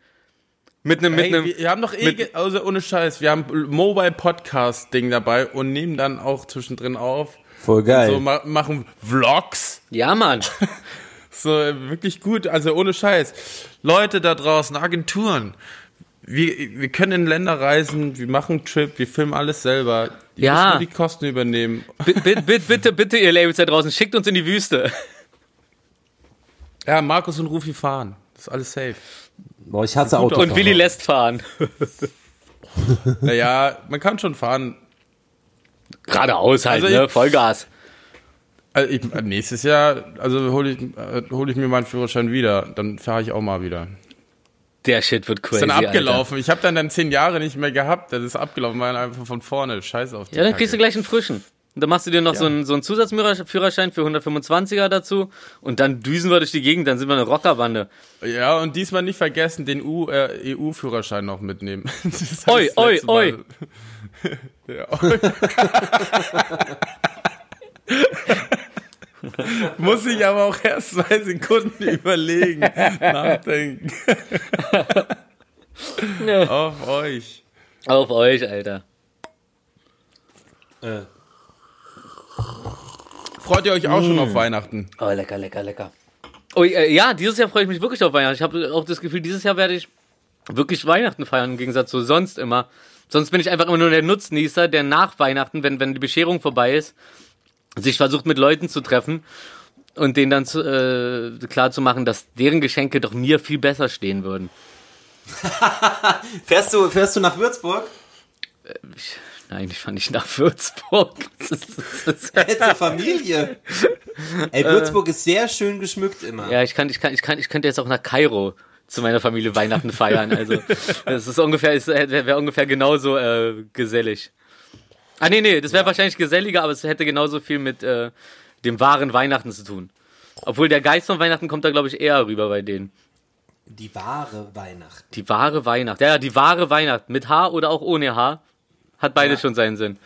mit einem mit Hey, einem wir, wir haben doch eh, also ohne Scheiß, wir haben Mobile Podcast Ding dabei und nehmen dann auch zwischendrin auf. voll geil. So ma machen Vlogs. Ja, Mann. [LAUGHS] So wirklich gut, also ohne Scheiß. Leute da draußen, Agenturen. Wir, wir können in Länder reisen, wir machen einen Trip, wir filmen alles selber. Die Ja. müssen nur die Kosten übernehmen. bitte, bitte, bitte, bitte, ihr Labels da draußen, schickt uns in die Wüste. Ja, Markus und Rufi fahren. Das ist alles safe. Boah, ich hasse Autos. Und Willi lässt fahren. [LAUGHS] Naja, man kann schon fahren. Geradeaus halt, Also ich- ne? Vollgas. Also ich, nächstes Jahr, also hole ich, hol ich mir meinen Führerschein wieder. Dann fahre ich auch mal wieder. Der Shit wird crazy. Ist dann Alter. abgelaufen. Ich habe dann dann zehn Jahre nicht mehr gehabt. Das ist abgelaufen, weil einfach von vorne. Scheiß auf die Ja, dann Kacke. kriegst du gleich einen frischen. Und dann machst du dir noch so einen, so einen Zusatzführerschein für 125er dazu und dann düsen wir durch die Gegend, dann sind wir eine Rockerbande. Ja, und diesmal nicht vergessen, den äh, EU-Führerschein noch mitnehmen. [LAUGHS] Das Oi, oi, oi. [LAUGHS] Ja, oi. [LAUGHS] Muss ich aber auch erst zwei Sekunden überlegen, nachdenken. Auf euch. Auf euch, Alter. Freut ihr euch auch schon auf Weihnachten? Oh, lecker, lecker, lecker. Oh, äh, ja, dieses Jahr freue ich mich wirklich auf Weihnachten. Ich habe auch das Gefühl, dieses Jahr werde ich wirklich Weihnachten feiern, im Gegensatz zu sonst immer. Sonst bin ich einfach immer nur der Nutznießer, der nach Weihnachten, wenn, wenn die Bescherung vorbei ist, sich versucht mit Leuten zu treffen und denen dann zu, äh, klar zu machen, dass deren Geschenke doch mir viel besser stehen würden. [LAUGHS] Fährst du, fährst du nach Würzburg? Nein, ich fand nicht nach Würzburg. [LAUGHS] Zur Familie. Ey, Würzburg ist sehr schön geschmückt immer. ja, ich kann, ich kann, ich kann, ich könnte jetzt auch nach Kairo zu meiner Familie Weihnachten feiern. Also, das ist ungefähr, ist, wäre wär ungefähr genauso äh, gesellig. Ah, nee, nee, das wäre wahrscheinlich geselliger, aber es hätte genauso viel mit äh, dem wahren Weihnachten zu tun. Obwohl der Geist von Weihnachten kommt da, glaube ich, eher rüber bei denen. Die wahre Weihnacht. Die wahre Weihnacht. Ja, ja, die wahre Weihnacht. Mit Haar oder auch ohne Haar. Hat beides schon seinen Sinn.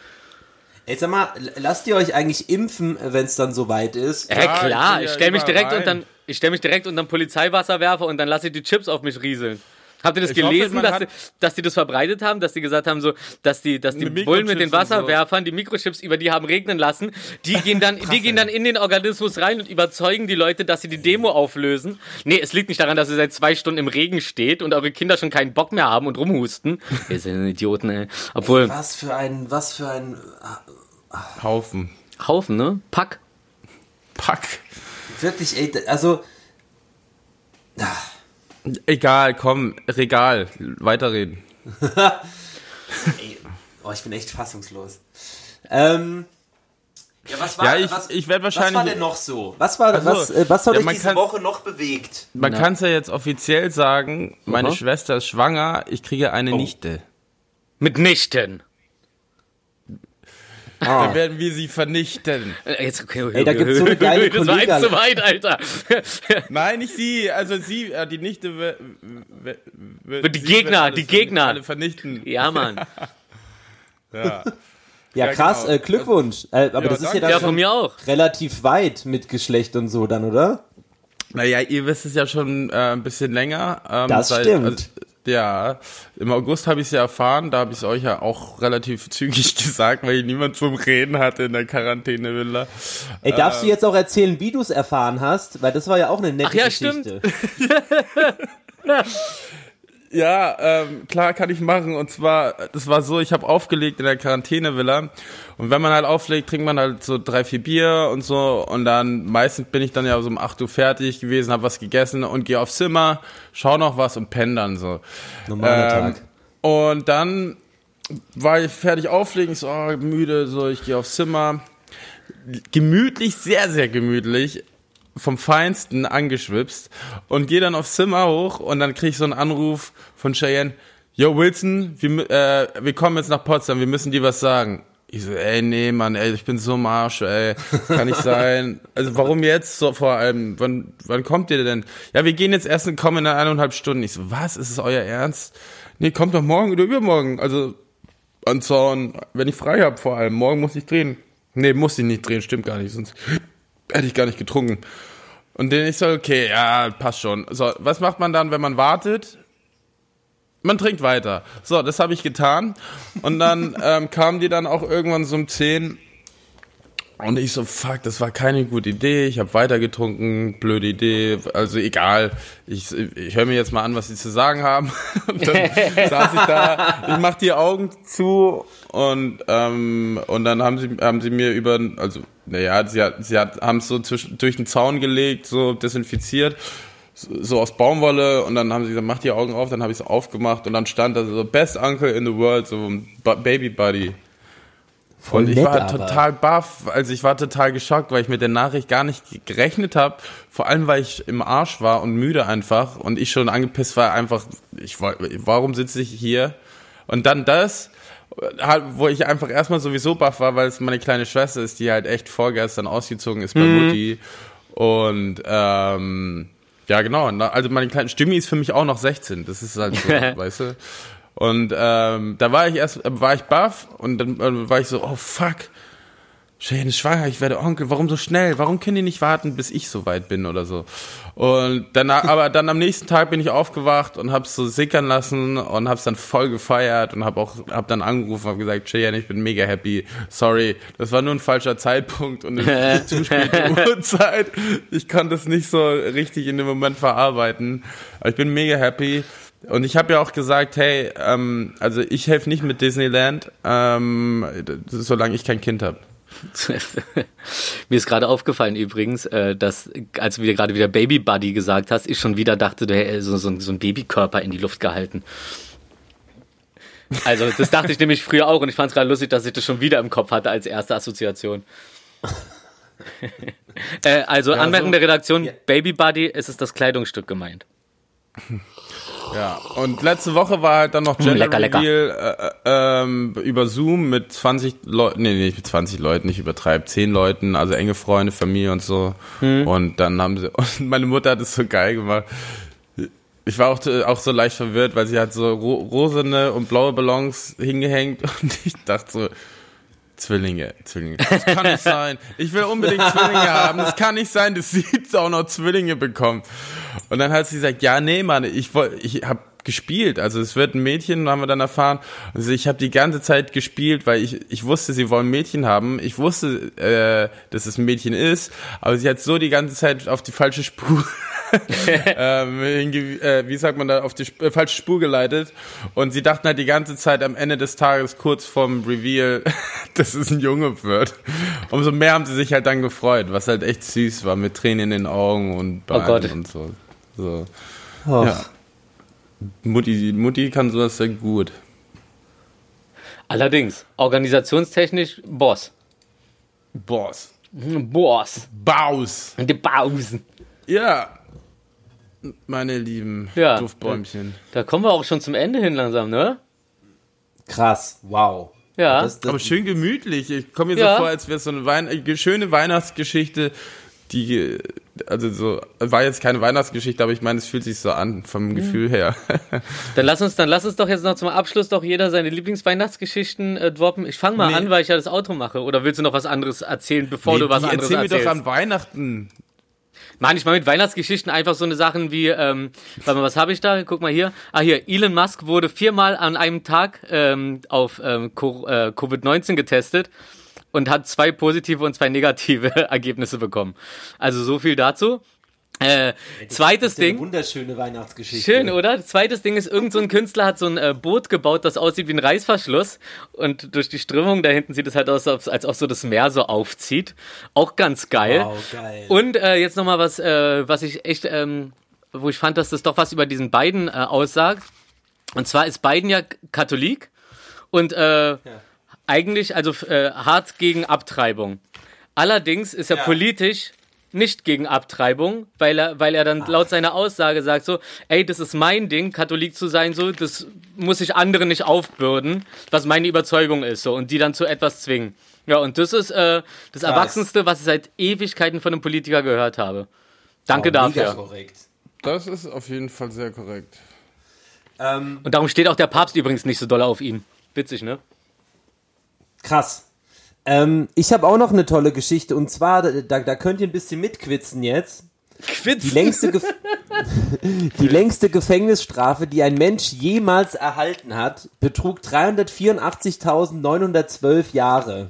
Ey, sag mal, lasst ihr euch eigentlich impfen, wenn es dann soweit ist? Ja, ich klar, ich ja stelle mich direkt rein. unter ich stell mich direkt unter einen Polizeiwasserwerfer und dann lasse ich die Chips auf mich rieseln. Habt ihr das Ich hoffe, gelesen, man dass, die, dass die das verbreitet haben, dass die gesagt haben, so, dass die, dass die Mit Bullen mit den und so. Wasserwerfern die Mikrochips über die haben regnen lassen, die gehen dann, [LAUGHS] die gehen dann in den Organismus rein und überzeugen die Leute, dass sie die Demo auflösen. Nee, es liegt nicht daran, dass ihr seit zwei Stunden im Regen steht und eure Kinder schon keinen Bock mehr haben und rumhusten. [LAUGHS] Ihr seid Idioten, ey. Obwohl, Was für ein, was für ein, Haufen. Haufen, ne? Pack. Pack. wirklich, ey, also, Egal, komm, Regal, weiterreden. ey, [LAUGHS] oh, ich bin echt fassungslos. Ähm, ja, was war, Ja, ich- was, ich werd was war wahrscheinlich- denn noch so? Was war, Ach so. was, äh, was hat Ja, diese kann- Woche noch bewegt? Man kann es ja jetzt offiziell sagen, meine Aha. Schwester ist schwanger, ich kriege eine Nichte. Mitnichten. Dann werden wir sie vernichten. Äh, Jetzt, okay, Ey, da gibt's so eine geile [LAUGHS] Das war eins zu weit, Alter. [LAUGHS] Nein, nicht sie, also sie, äh, die Nichte wird, wird Die Gegner, die Gegner. Alle vernichten. ja, Mann. [LAUGHS] Ja. Ja, Ja, krass, genau. äh, Glückwunsch. Äh, aber Ja, das ist ja dann Ja, von mir auch. relativ weit mit Geschlecht und so dann, oder? Naja, ihr wisst es ja schon äh, ein bisschen länger. Ähm, Das stimmt. Also, ja, im August habe ich es ja erfahren, da habe ich es euch ja auch relativ [LAUGHS] zügig gesagt, weil ich niemand zum Reden hatte in der Quarantänevilla. Ey, darfst du jetzt auch erzählen, wie du es erfahren hast? Weil das war ja auch eine nette Ach ja, Geschichte. [LAUGHS] [LAUGHS] Ja, ähm, klar kann ich machen. Und zwar, das war so, ich habe aufgelegt in der Quarantänevilla. Und wenn man halt auflegt, trinkt man halt so drei, vier Bier und so. Und dann meistens bin ich dann ja so um 8 Uhr fertig gewesen, habe was gegessen und gehe aufs Zimmer, schau noch was und penne dann so. Normaler Ähm, Tag. Und dann war ich fertig auflegen, ich so oh, müde, so ich gehe aufs Zimmer. Gemütlich, sehr, sehr gemütlich, vom Feinsten angeschwipst und gehe dann aufs Zimmer hoch und dann krieg ich so einen Anruf von Cheyenne, Yo Wilson, wir, äh, wir kommen jetzt nach Potsdam, wir müssen dir was sagen. Ich so, ey, nee, Mann, ey, ich bin so im Arsch, ey, das kann nicht sein. [LAUGHS] Also warum jetzt so vor allem? Wann, wann kommt ihr denn? Ja, wir gehen jetzt essen, kommen in eineinhalb Stunden. Ich so, was, ist es euer Ernst? Nee, kommt doch morgen oder übermorgen. Also anzauen, wenn ich frei habe vor allem. Morgen muss ich drehen. Nee, muss ich nicht drehen, stimmt gar nicht, sonst hätte ich gar nicht getrunken. Und dann ich so, okay, ja, passt schon. So, was macht man dann, wenn man wartet? Man trinkt weiter. So, das habe ich getan. Und dann [LAUGHS] ähm, kamen die dann auch irgendwann so um 10. Und ich so, fuck, das war keine gute Idee. Ich habe weiter getrunken, blöde Idee. Also egal. Ich, ich höre mir jetzt mal an, was sie zu sagen haben. [LAUGHS] Und dann [LAUGHS] saß ich da, ich mach die Augen zu und ähm, und dann haben sie haben sie mir über, also naja, sie hat, sie hat, haben es so zwischen, durch den Zaun gelegt, so desinfiziert so so aus Baumwolle und dann haben sie gesagt, mach die Augen auf, dann habe ich es aufgemacht und dann stand da so Best Uncle in the World, so ein Baby Buddy. Voll Und ich nett, war total baff, also ich war total geschockt, weil ich mit der Nachricht gar nicht gerechnet habe. Vor allem, weil ich im Arsch war und müde einfach und ich schon angepisst war, einfach, ich war, warum sitze ich hier? Und dann das, wo ich einfach erstmal sowieso baff war, weil es meine kleine Schwester ist, die halt echt vorgestern ausgezogen ist bei Mutti. Und ähm, ja, genau. Na, Also meine kleine Stimme ist für mich auch noch 16. Das ist halt so, [LAUGHS] weißt du. Und ähm, da war ich erst, war ich baff und dann äh, war ich so, oh fuck, Shane ist schwanger, ich werde Onkel, warum so schnell? Warum können die nicht warten, bis ich so weit bin oder so? Und danach, [LAUGHS] aber dann am nächsten Tag bin ich aufgewacht und hab's so sickern lassen und hab's dann voll gefeiert und hab auch, hab dann angerufen und hab gesagt, Cheyenne, ich bin mega happy. Sorry, das war nur ein falscher Zeitpunkt und eine [LAUGHS] zu späte Uhrzeit. Ich konnte es nicht so richtig in dem Moment verarbeiten. Aber ich bin mega happy. Und ich habe ja auch gesagt, hey, ähm, also ich helfe nicht mit Disneyland, ähm, solange ich kein Kind habe. [LAUGHS] Mir ist gerade aufgefallen übrigens, äh, dass als du wieder gerade wieder Baby Buddy gesagt hast, ich schon wieder dachte, du hättest so, so, so ein Babykörper in die Luft gehalten. Also das dachte ich nämlich früher auch und ich fand es gerade lustig, dass ich das schon wieder im Kopf hatte als erste Assoziation. [LAUGHS] äh, also Anmerkung so- der Redaktion, Baby Buddy, es ist das Kleidungsstück gemeint. [LAUGHS] Ja, und letzte Woche war halt dann noch Gender lecker, lecker. Reveal äh, äh, ähm, über Zoom mit 20 Leuten, nee, nee, nicht mit 20 Leuten, nicht übertreibt, 10 Leuten, also enge Freunde, Familie und so. Und dann haben sie, [LAUGHS] und meine Mutter hat es so geil gemacht. Ich war auch, auch so leicht verwirrt, weil sie hat so ro rosene und blaue Ballons hingehängt [LAUGHS] und ich dachte so, Zwillinge, Zwillinge. Das kann nicht sein. Ich will unbedingt Zwillinge haben. Das kann nicht sein, dass sie jetzt auch noch Zwillinge bekommt. Und dann hat sie gesagt, ja, nee, Mann, ich wollte, ich habe gespielt. Also es wird ein Mädchen, haben wir dann erfahren. Also ich habe die ganze Zeit gespielt, weil ich, ich wusste, sie wollen ein Mädchen haben. Ich wusste, äh, dass es ein Mädchen ist, aber sie hat so die ganze Zeit auf die falsche Spur [LAUGHS] ähm, äh, wie sagt man da, auf die Sp äh, falsche Spur geleitet. Und sie dachten halt die ganze Zeit am Ende des Tages, kurz vorm Reveal, [LAUGHS] dass es ein Junge wird. Umso mehr haben sie sich halt dann gefreut, was halt echt süß war, mit Tränen in den Augen und Beinen Gott. und so. so. Och. Ja. Mutti, Mutti kann sowas sehr gut. Allerdings, organisationstechnisch Boss. Boss. Boss. Baus. Die Bausen. Ja. Meine lieben Ja. Duftbäumchen. Da kommen wir auch schon zum Ende hin langsam, ne? Krass, wow. Ja. Das, das, Aber schön gemütlich. Ich komme mir Ja. so vor, als wäre es so eine Wein äh, schöne Weihnachtsgeschichte, die, also so, war jetzt keine Weihnachtsgeschichte, aber ich meine, es fühlt sich so an, vom Gefühl her. [LAUGHS] Dann lass uns, dann lass uns doch jetzt noch zum Abschluss doch jeder seine Lieblingsweihnachtsgeschichten äh, droppen. Ich fange mal Nee. an, weil ich ja das Outro mache. Oder willst du noch was anderes erzählen, bevor du was anderes erzähl mir erzählst? doch an Weihnachten. Mann, ich meine mit Weihnachtsgeschichten einfach so eine Sachen wie, ähm, warte mal, was habe ich da? Guck mal hier. Ah, hier, Elon Musk wurde viermal an einem Tag ähm, auf ähm, äh, Covid-19 getestet und hat zwei positive und zwei negative [LAUGHS] Ergebnisse bekommen. Also so viel dazu. Äh, zweites das ist ja eine Ding. Wunderschöne Weihnachtsgeschichte. Schön, oder? Zweites Ding ist, irgend so ein Künstler hat so ein äh, Boot gebaut, das aussieht wie ein Reißverschluss. Und durch die Strömung da hinten sieht es halt aus, als als ob so das Meer so aufzieht. Auch ganz geil. Wow, geil. Und äh, jetzt nochmal was, äh, was ich echt, ähm, wo ich fand, dass das doch was über diesen beiden äh, aussagt. Und zwar ist Biden ja Katholik und äh, eigentlich also äh, hart gegen Abtreibung. Allerdings ist er Ja. politisch nicht gegen Abtreibung, weil er, weil er dann laut seiner Aussage sagt so, ey, das ist mein Ding, Katholik zu sein, so, das muss ich anderen nicht aufbürden, was meine Überzeugung ist, so, und die dann zu etwas zwingen. Ja, und das ist äh, das Erwachsenste, was ich seit Ewigkeiten von einem Politiker gehört habe. Danke mega dafür. korrekt. Das ist auf jeden Fall sehr korrekt. Ähm, Und darum steht auch der Papst übrigens nicht so doll auf ihn. Witzig, ne? krass. Ähm, ich habe auch noch eine tolle Geschichte und zwar, da, da könnt ihr ein bisschen mitquitzen jetzt. Die längste, Gef [LAUGHS] die längste Gefängnisstrafe, die ein Mensch jemals erhalten hat, betrug 384.912 Jahre.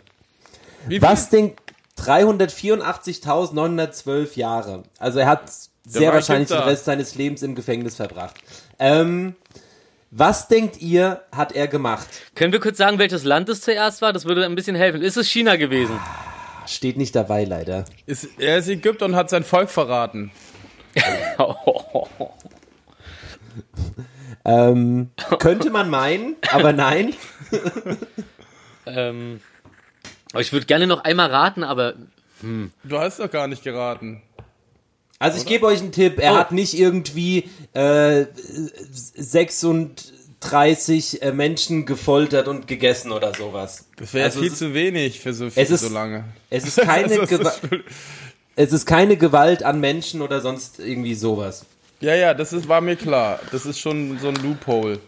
Wie Was denkt 384.912 Jahre? Also er hat sehr wahrscheinlich den. Rest seines Lebens im Gefängnis verbracht. Ähm, was denkt ihr, hat er gemacht? Können wir kurz sagen, welches Land es zuerst war? Das würde ein bisschen helfen. Ist es China gewesen? Steht nicht dabei, leider. Ist, er ist Ägypter und hat sein Volk verraten. [LAUGHS] Ähm, könnte man meinen, aber nein. [LAUGHS] ähm, aber ich würde gerne noch einmal raten, aber Du hast doch gar nicht geraten. Also ich gebe euch einen Tipp, er Oh. hat nicht irgendwie äh, 36 äh, Menschen gefoltert und gegessen oder sowas. Das wäre Also viel zu wenig für so, viel, es ist- so lange. Es ist keine, [LAUGHS] Also, Gewa das ist- es ist keine Gewalt an Menschen oder sonst irgendwie sowas. ja, ja, das ist, war mir klar. Das ist schon so ein Loophole.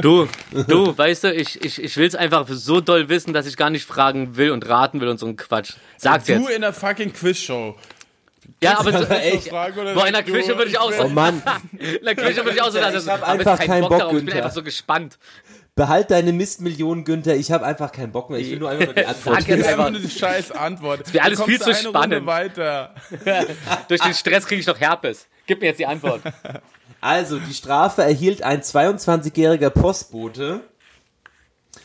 du, [LAUGHS] du, weißt du, ich, ich, ich will es einfach so doll wissen, dass ich gar nicht fragen will und raten will und so ein Quatsch. Sag's du jetzt. in der fucking Quizshow. Ja, aber so, echt. Fragen oder boah, in der Küche würde ich auch Oh so. Mann, [LAUGHS] In der Küche würde ich auch so. Dass- ich hab aber einfach keinen keinen Bock Bock, darauf. Ich bin einfach so gespannt. behalt deine Mistmillionen, Günther. Ich habe einfach keinen Bock mehr. Ich will nur einfach nur die Antwort. Sag jetzt Das einfach nur die scheiß Antwort. wär alles Du kommst viel zu eine spannend. Runde weiter. [LAUGHS] Durch den Stress kriege ich doch Herpes. Gib mir jetzt die Antwort. Also, die Strafe erhielt ein 22-jähriger Postbote,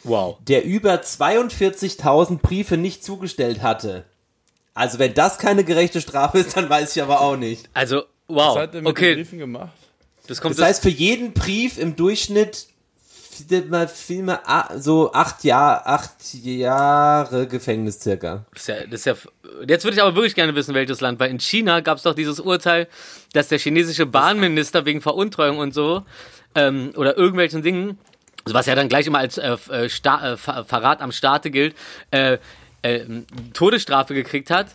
Wow. der über 42.000 Briefe nicht zugestellt hatte. Also, wenn das keine gerechte Strafe ist, dann weiß ich aber auch nicht. Also, wow. Was hat er mit den Okay, Briefen gemacht? das kommt Das heißt, für jeden Brief im Durchschnitt mal Filme, ah, so acht Jahre, acht Jahre Gefängnis circa. Das ist ja, das ist ja, jetzt würde ich aber wirklich gerne wissen, welches Land, weil in China gab es doch dieses Urteil, dass der chinesische Bahnminister wegen Veruntreuung und so ähm, oder irgendwelchen Dingen, was ja dann gleich immer als äh, äh, Sta äh, Ver Verrat am Staate gilt, äh, äh, Todesstrafe gekriegt hat.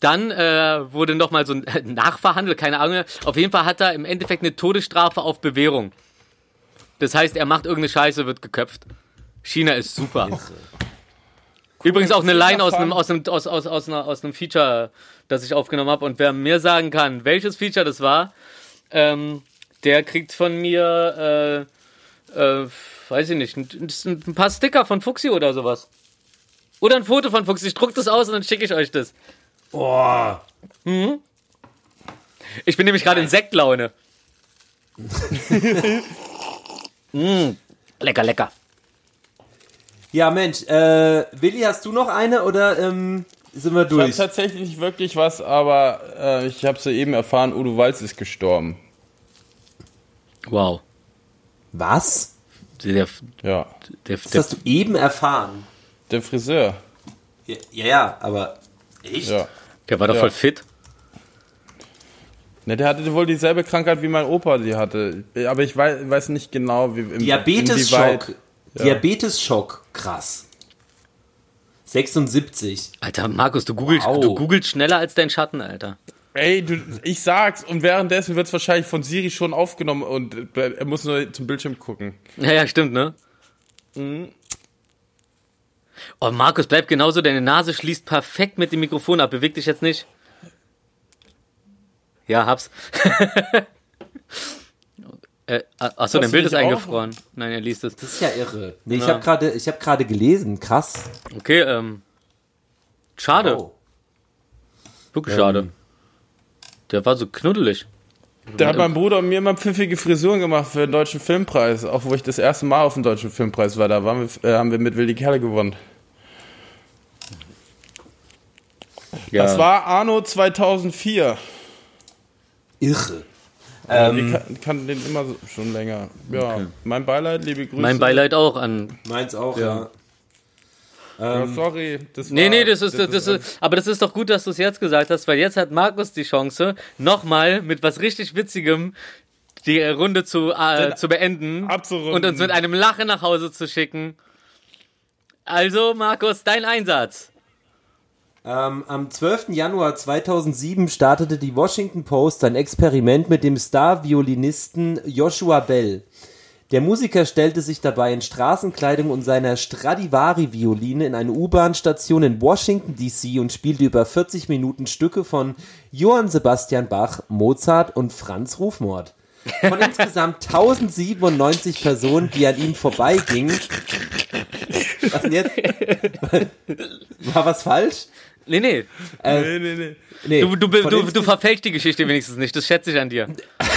Dann äh, wurde nochmal so ein [LAUGHS] nachverhandelt, keine Ahnung. Auf jeden Fall hat er im Endeffekt eine Todesstrafe auf Bewährung. Das heißt, er macht irgendeine Scheiße, wird geköpft. China ist super. Übrigens auch eine Line aus einem, aus einem, aus, aus, aus, aus einem Feature, das ich aufgenommen habe. Und wer mir sagen kann, welches Feature das war, ähm, der kriegt von mir, äh, äh, weiß ich nicht, ein, ein paar Sticker von Fuxi oder sowas. Oder ein Foto von Fuxi. Ich druck das aus und dann schicke ich euch das. Boah. Ich bin nämlich gerade in Sektlaune. mm, [LAUGHS] lecker, lecker. Ja, Mensch, äh, Willi, hast du noch eine oder ähm, sind wir Ich habe durch? tatsächlich nicht wirklich was, aber äh, ich habe soeben erfahren, Udo Walz ist gestorben. Wow. Was? Der, Ja, der, Das der, hast du eben erfahren. Der Friseur. Ja, ja, ja aber echt? Ja. der war doch Ja. voll fit. Ne, der hatte wohl dieselbe Krankheit wie mein Opa die hatte. Aber ich weiß, weiß nicht genau, wie im, Diabetes-Schock. inwieweit- Diabetes-Schock, krass. 76. Alter, Markus, du googelst, Wow. du googelst schneller als dein Schatten, Alter. Ey, du, ich sag's, und währenddessen wird's wahrscheinlich von Siri schon aufgenommen und äh, er muss nur zum Bildschirm gucken. Ja, ja, stimmt, ne? Oh, Markus, bleib genauso, deine Nase schließt perfekt mit dem Mikrofon ab. Beweg dich jetzt nicht. Ja, hab's. [LAUGHS] äh, achso, dein Bild ist dich auch? eingefroren. Nein, er liest es. Das ist ja irre. Nee, ich habe gerade ich hab gerade gelesen, krass. Okay, ähm. Schade. Oh. Wirklich schade. Der war so knuddelig. Da hat mein Bruder und mir immer pfiffige Frisuren gemacht für den Deutschen Filmpreis. Auch wo ich das erste Mal auf dem Deutschen Filmpreis war, da waren wir, äh, haben wir mit Willi Kerle gewonnen. Ja. Das war Arno 2004. Irre. Ähm, ich kan kannte den immer so, schon länger. Ja, mein Beileid, liebe Grüße. Mein Beileid auch an. Meins auch, ja. Ja, sorry. Das Nee, war- nee, das ist, das ist, aber das ist doch gut, dass du es jetzt gesagt hast, weil jetzt hat Markus die Chance, nochmal mit was richtig Witzigem die Runde zu, äh, zu beenden abzurunden. und uns mit einem Lachen nach Hause zu schicken. Also, Markus, dein Einsatz. Ähm, am 12. Januar 2007 startete die Washington Post ein Experiment mit dem Star-Violinisten Joshua Bell. Der Musiker stellte sich dabei in Straßenkleidung und seiner Stradivari-Violine in eine U-Bahn-Station in Washington DC und spielte über 40 Minuten Stücke von Johann Sebastian Bach, Mozart und Franz Rufmord. Von [LAUGHS] insgesamt 1097 Personen, die an ihm vorbeigingen. Was denn jetzt? [LAUGHS] War was falsch? Nee, nee. Nee, nee, nee. Nee, Du, du, du, du verfälschst die Geschichte wenigstens nicht. Das schätze ich an dir. [LAUGHS]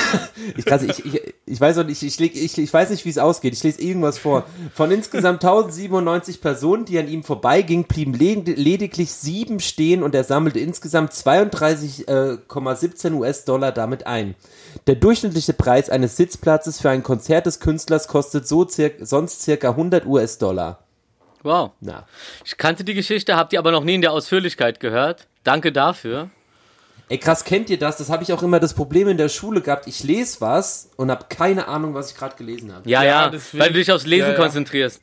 Ich, ich, ich, ich weiß nicht, ich, ich, ich weiß nicht, wie es ausgeht. Ich lese irgendwas vor. Von insgesamt 1097 Personen, die an ihm vorbeigingen, blieben led- lediglich sieben stehen und er sammelte insgesamt 32,17 US-Dollar damit ein. Der durchschnittliche Preis eines Sitzplatzes für ein Konzert des Künstlers kostet so cir sonst circa 100 US-Dollar. Wow. Na. Ich kannte die Geschichte, hab die aber noch nie in der Ausführlichkeit gehört. Danke dafür. Ey, krass, kennt ihr das? Das habe ich auch immer das Problem in der Schule gehabt. Ich lese was und habe keine Ahnung, was ich gerade gelesen habe. Ja, Ja, ja, weil du dich aufs Lesen Ja, ja. konzentrierst.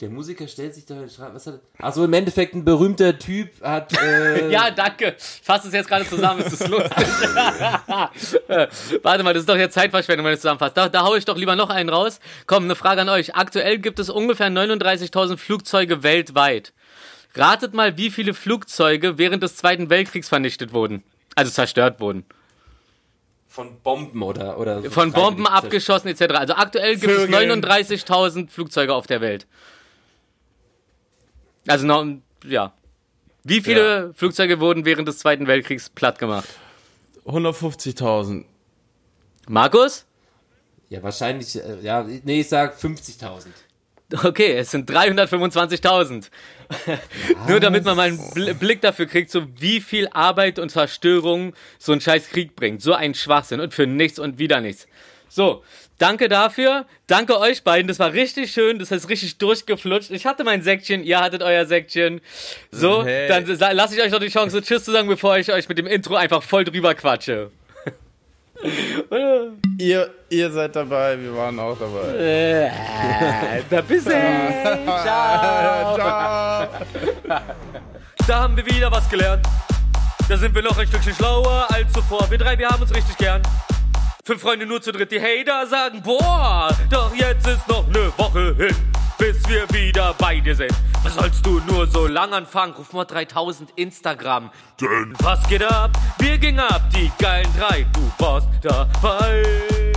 Der Musiker stellt sich da, schreibt- was hat er? Also im Endeffekt ein berühmter Typ hat. [LAUGHS] Äh, Ja, danke. Fass es jetzt gerade zusammen, ist das lustig. [LAUGHS] Warte mal, das ist doch jetzt Zeitverschwendung, wenn du es zusammenfasst. Da, da hau ich doch lieber noch einen raus. Komm, eine Frage an euch. Aktuell gibt es ungefähr 39.000 Flugzeuge weltweit. Ratet mal, wie viele Flugzeuge während des Zweiten Weltkriegs vernichtet wurden. Also zerstört wurden. Von Bomben oder. oder so Von Bomben abgeschossen etc. Also aktuell gibt es Vögeln. 39.000 Flugzeuge auf der Welt. Also noch, ja. Wie viele Flugzeuge wurden während des Zweiten Weltkriegs platt gemacht? 150.000. Markus? Ja, wahrscheinlich. Äh, ja, nee, ich sag 50.000. Okay, es sind 325.000. [LAUGHS] Nur damit man mal einen Bl- Blick dafür kriegt, so wie viel Arbeit und Zerstörung so ein scheiß Krieg bringt. So ein Schwachsinn und für nichts und wieder nichts. So, danke dafür. Danke euch beiden. Das war richtig schön. Das ist richtig durchgeflutscht. Ich hatte mein Säckchen, ihr hattet euer Säckchen. So, Hey. dann lasse ich euch noch die Chance, Tschüss zu sagen, bevor ich euch mit dem Intro einfach voll drüber quatsche. Ihr, ihr seid dabei, wir waren auch dabei. Äh, da bist du. [LAUGHS] Ciao. Ciao. Da haben wir wieder was gelernt. Da sind wir noch ein Stückchen schlauer als zuvor. Wir drei, wir haben uns richtig gern. Fünf Freunde nur zu dritt, die Hater sagen, boah, doch jetzt ist noch ne Woche hin, bis wir wieder bei dir sind. Was sollst du nur so lang anfangen? Ruf mal 3000 Instagram. Denn Was geht ab? Wir gingen ab, die geilen drei, du warst dabei.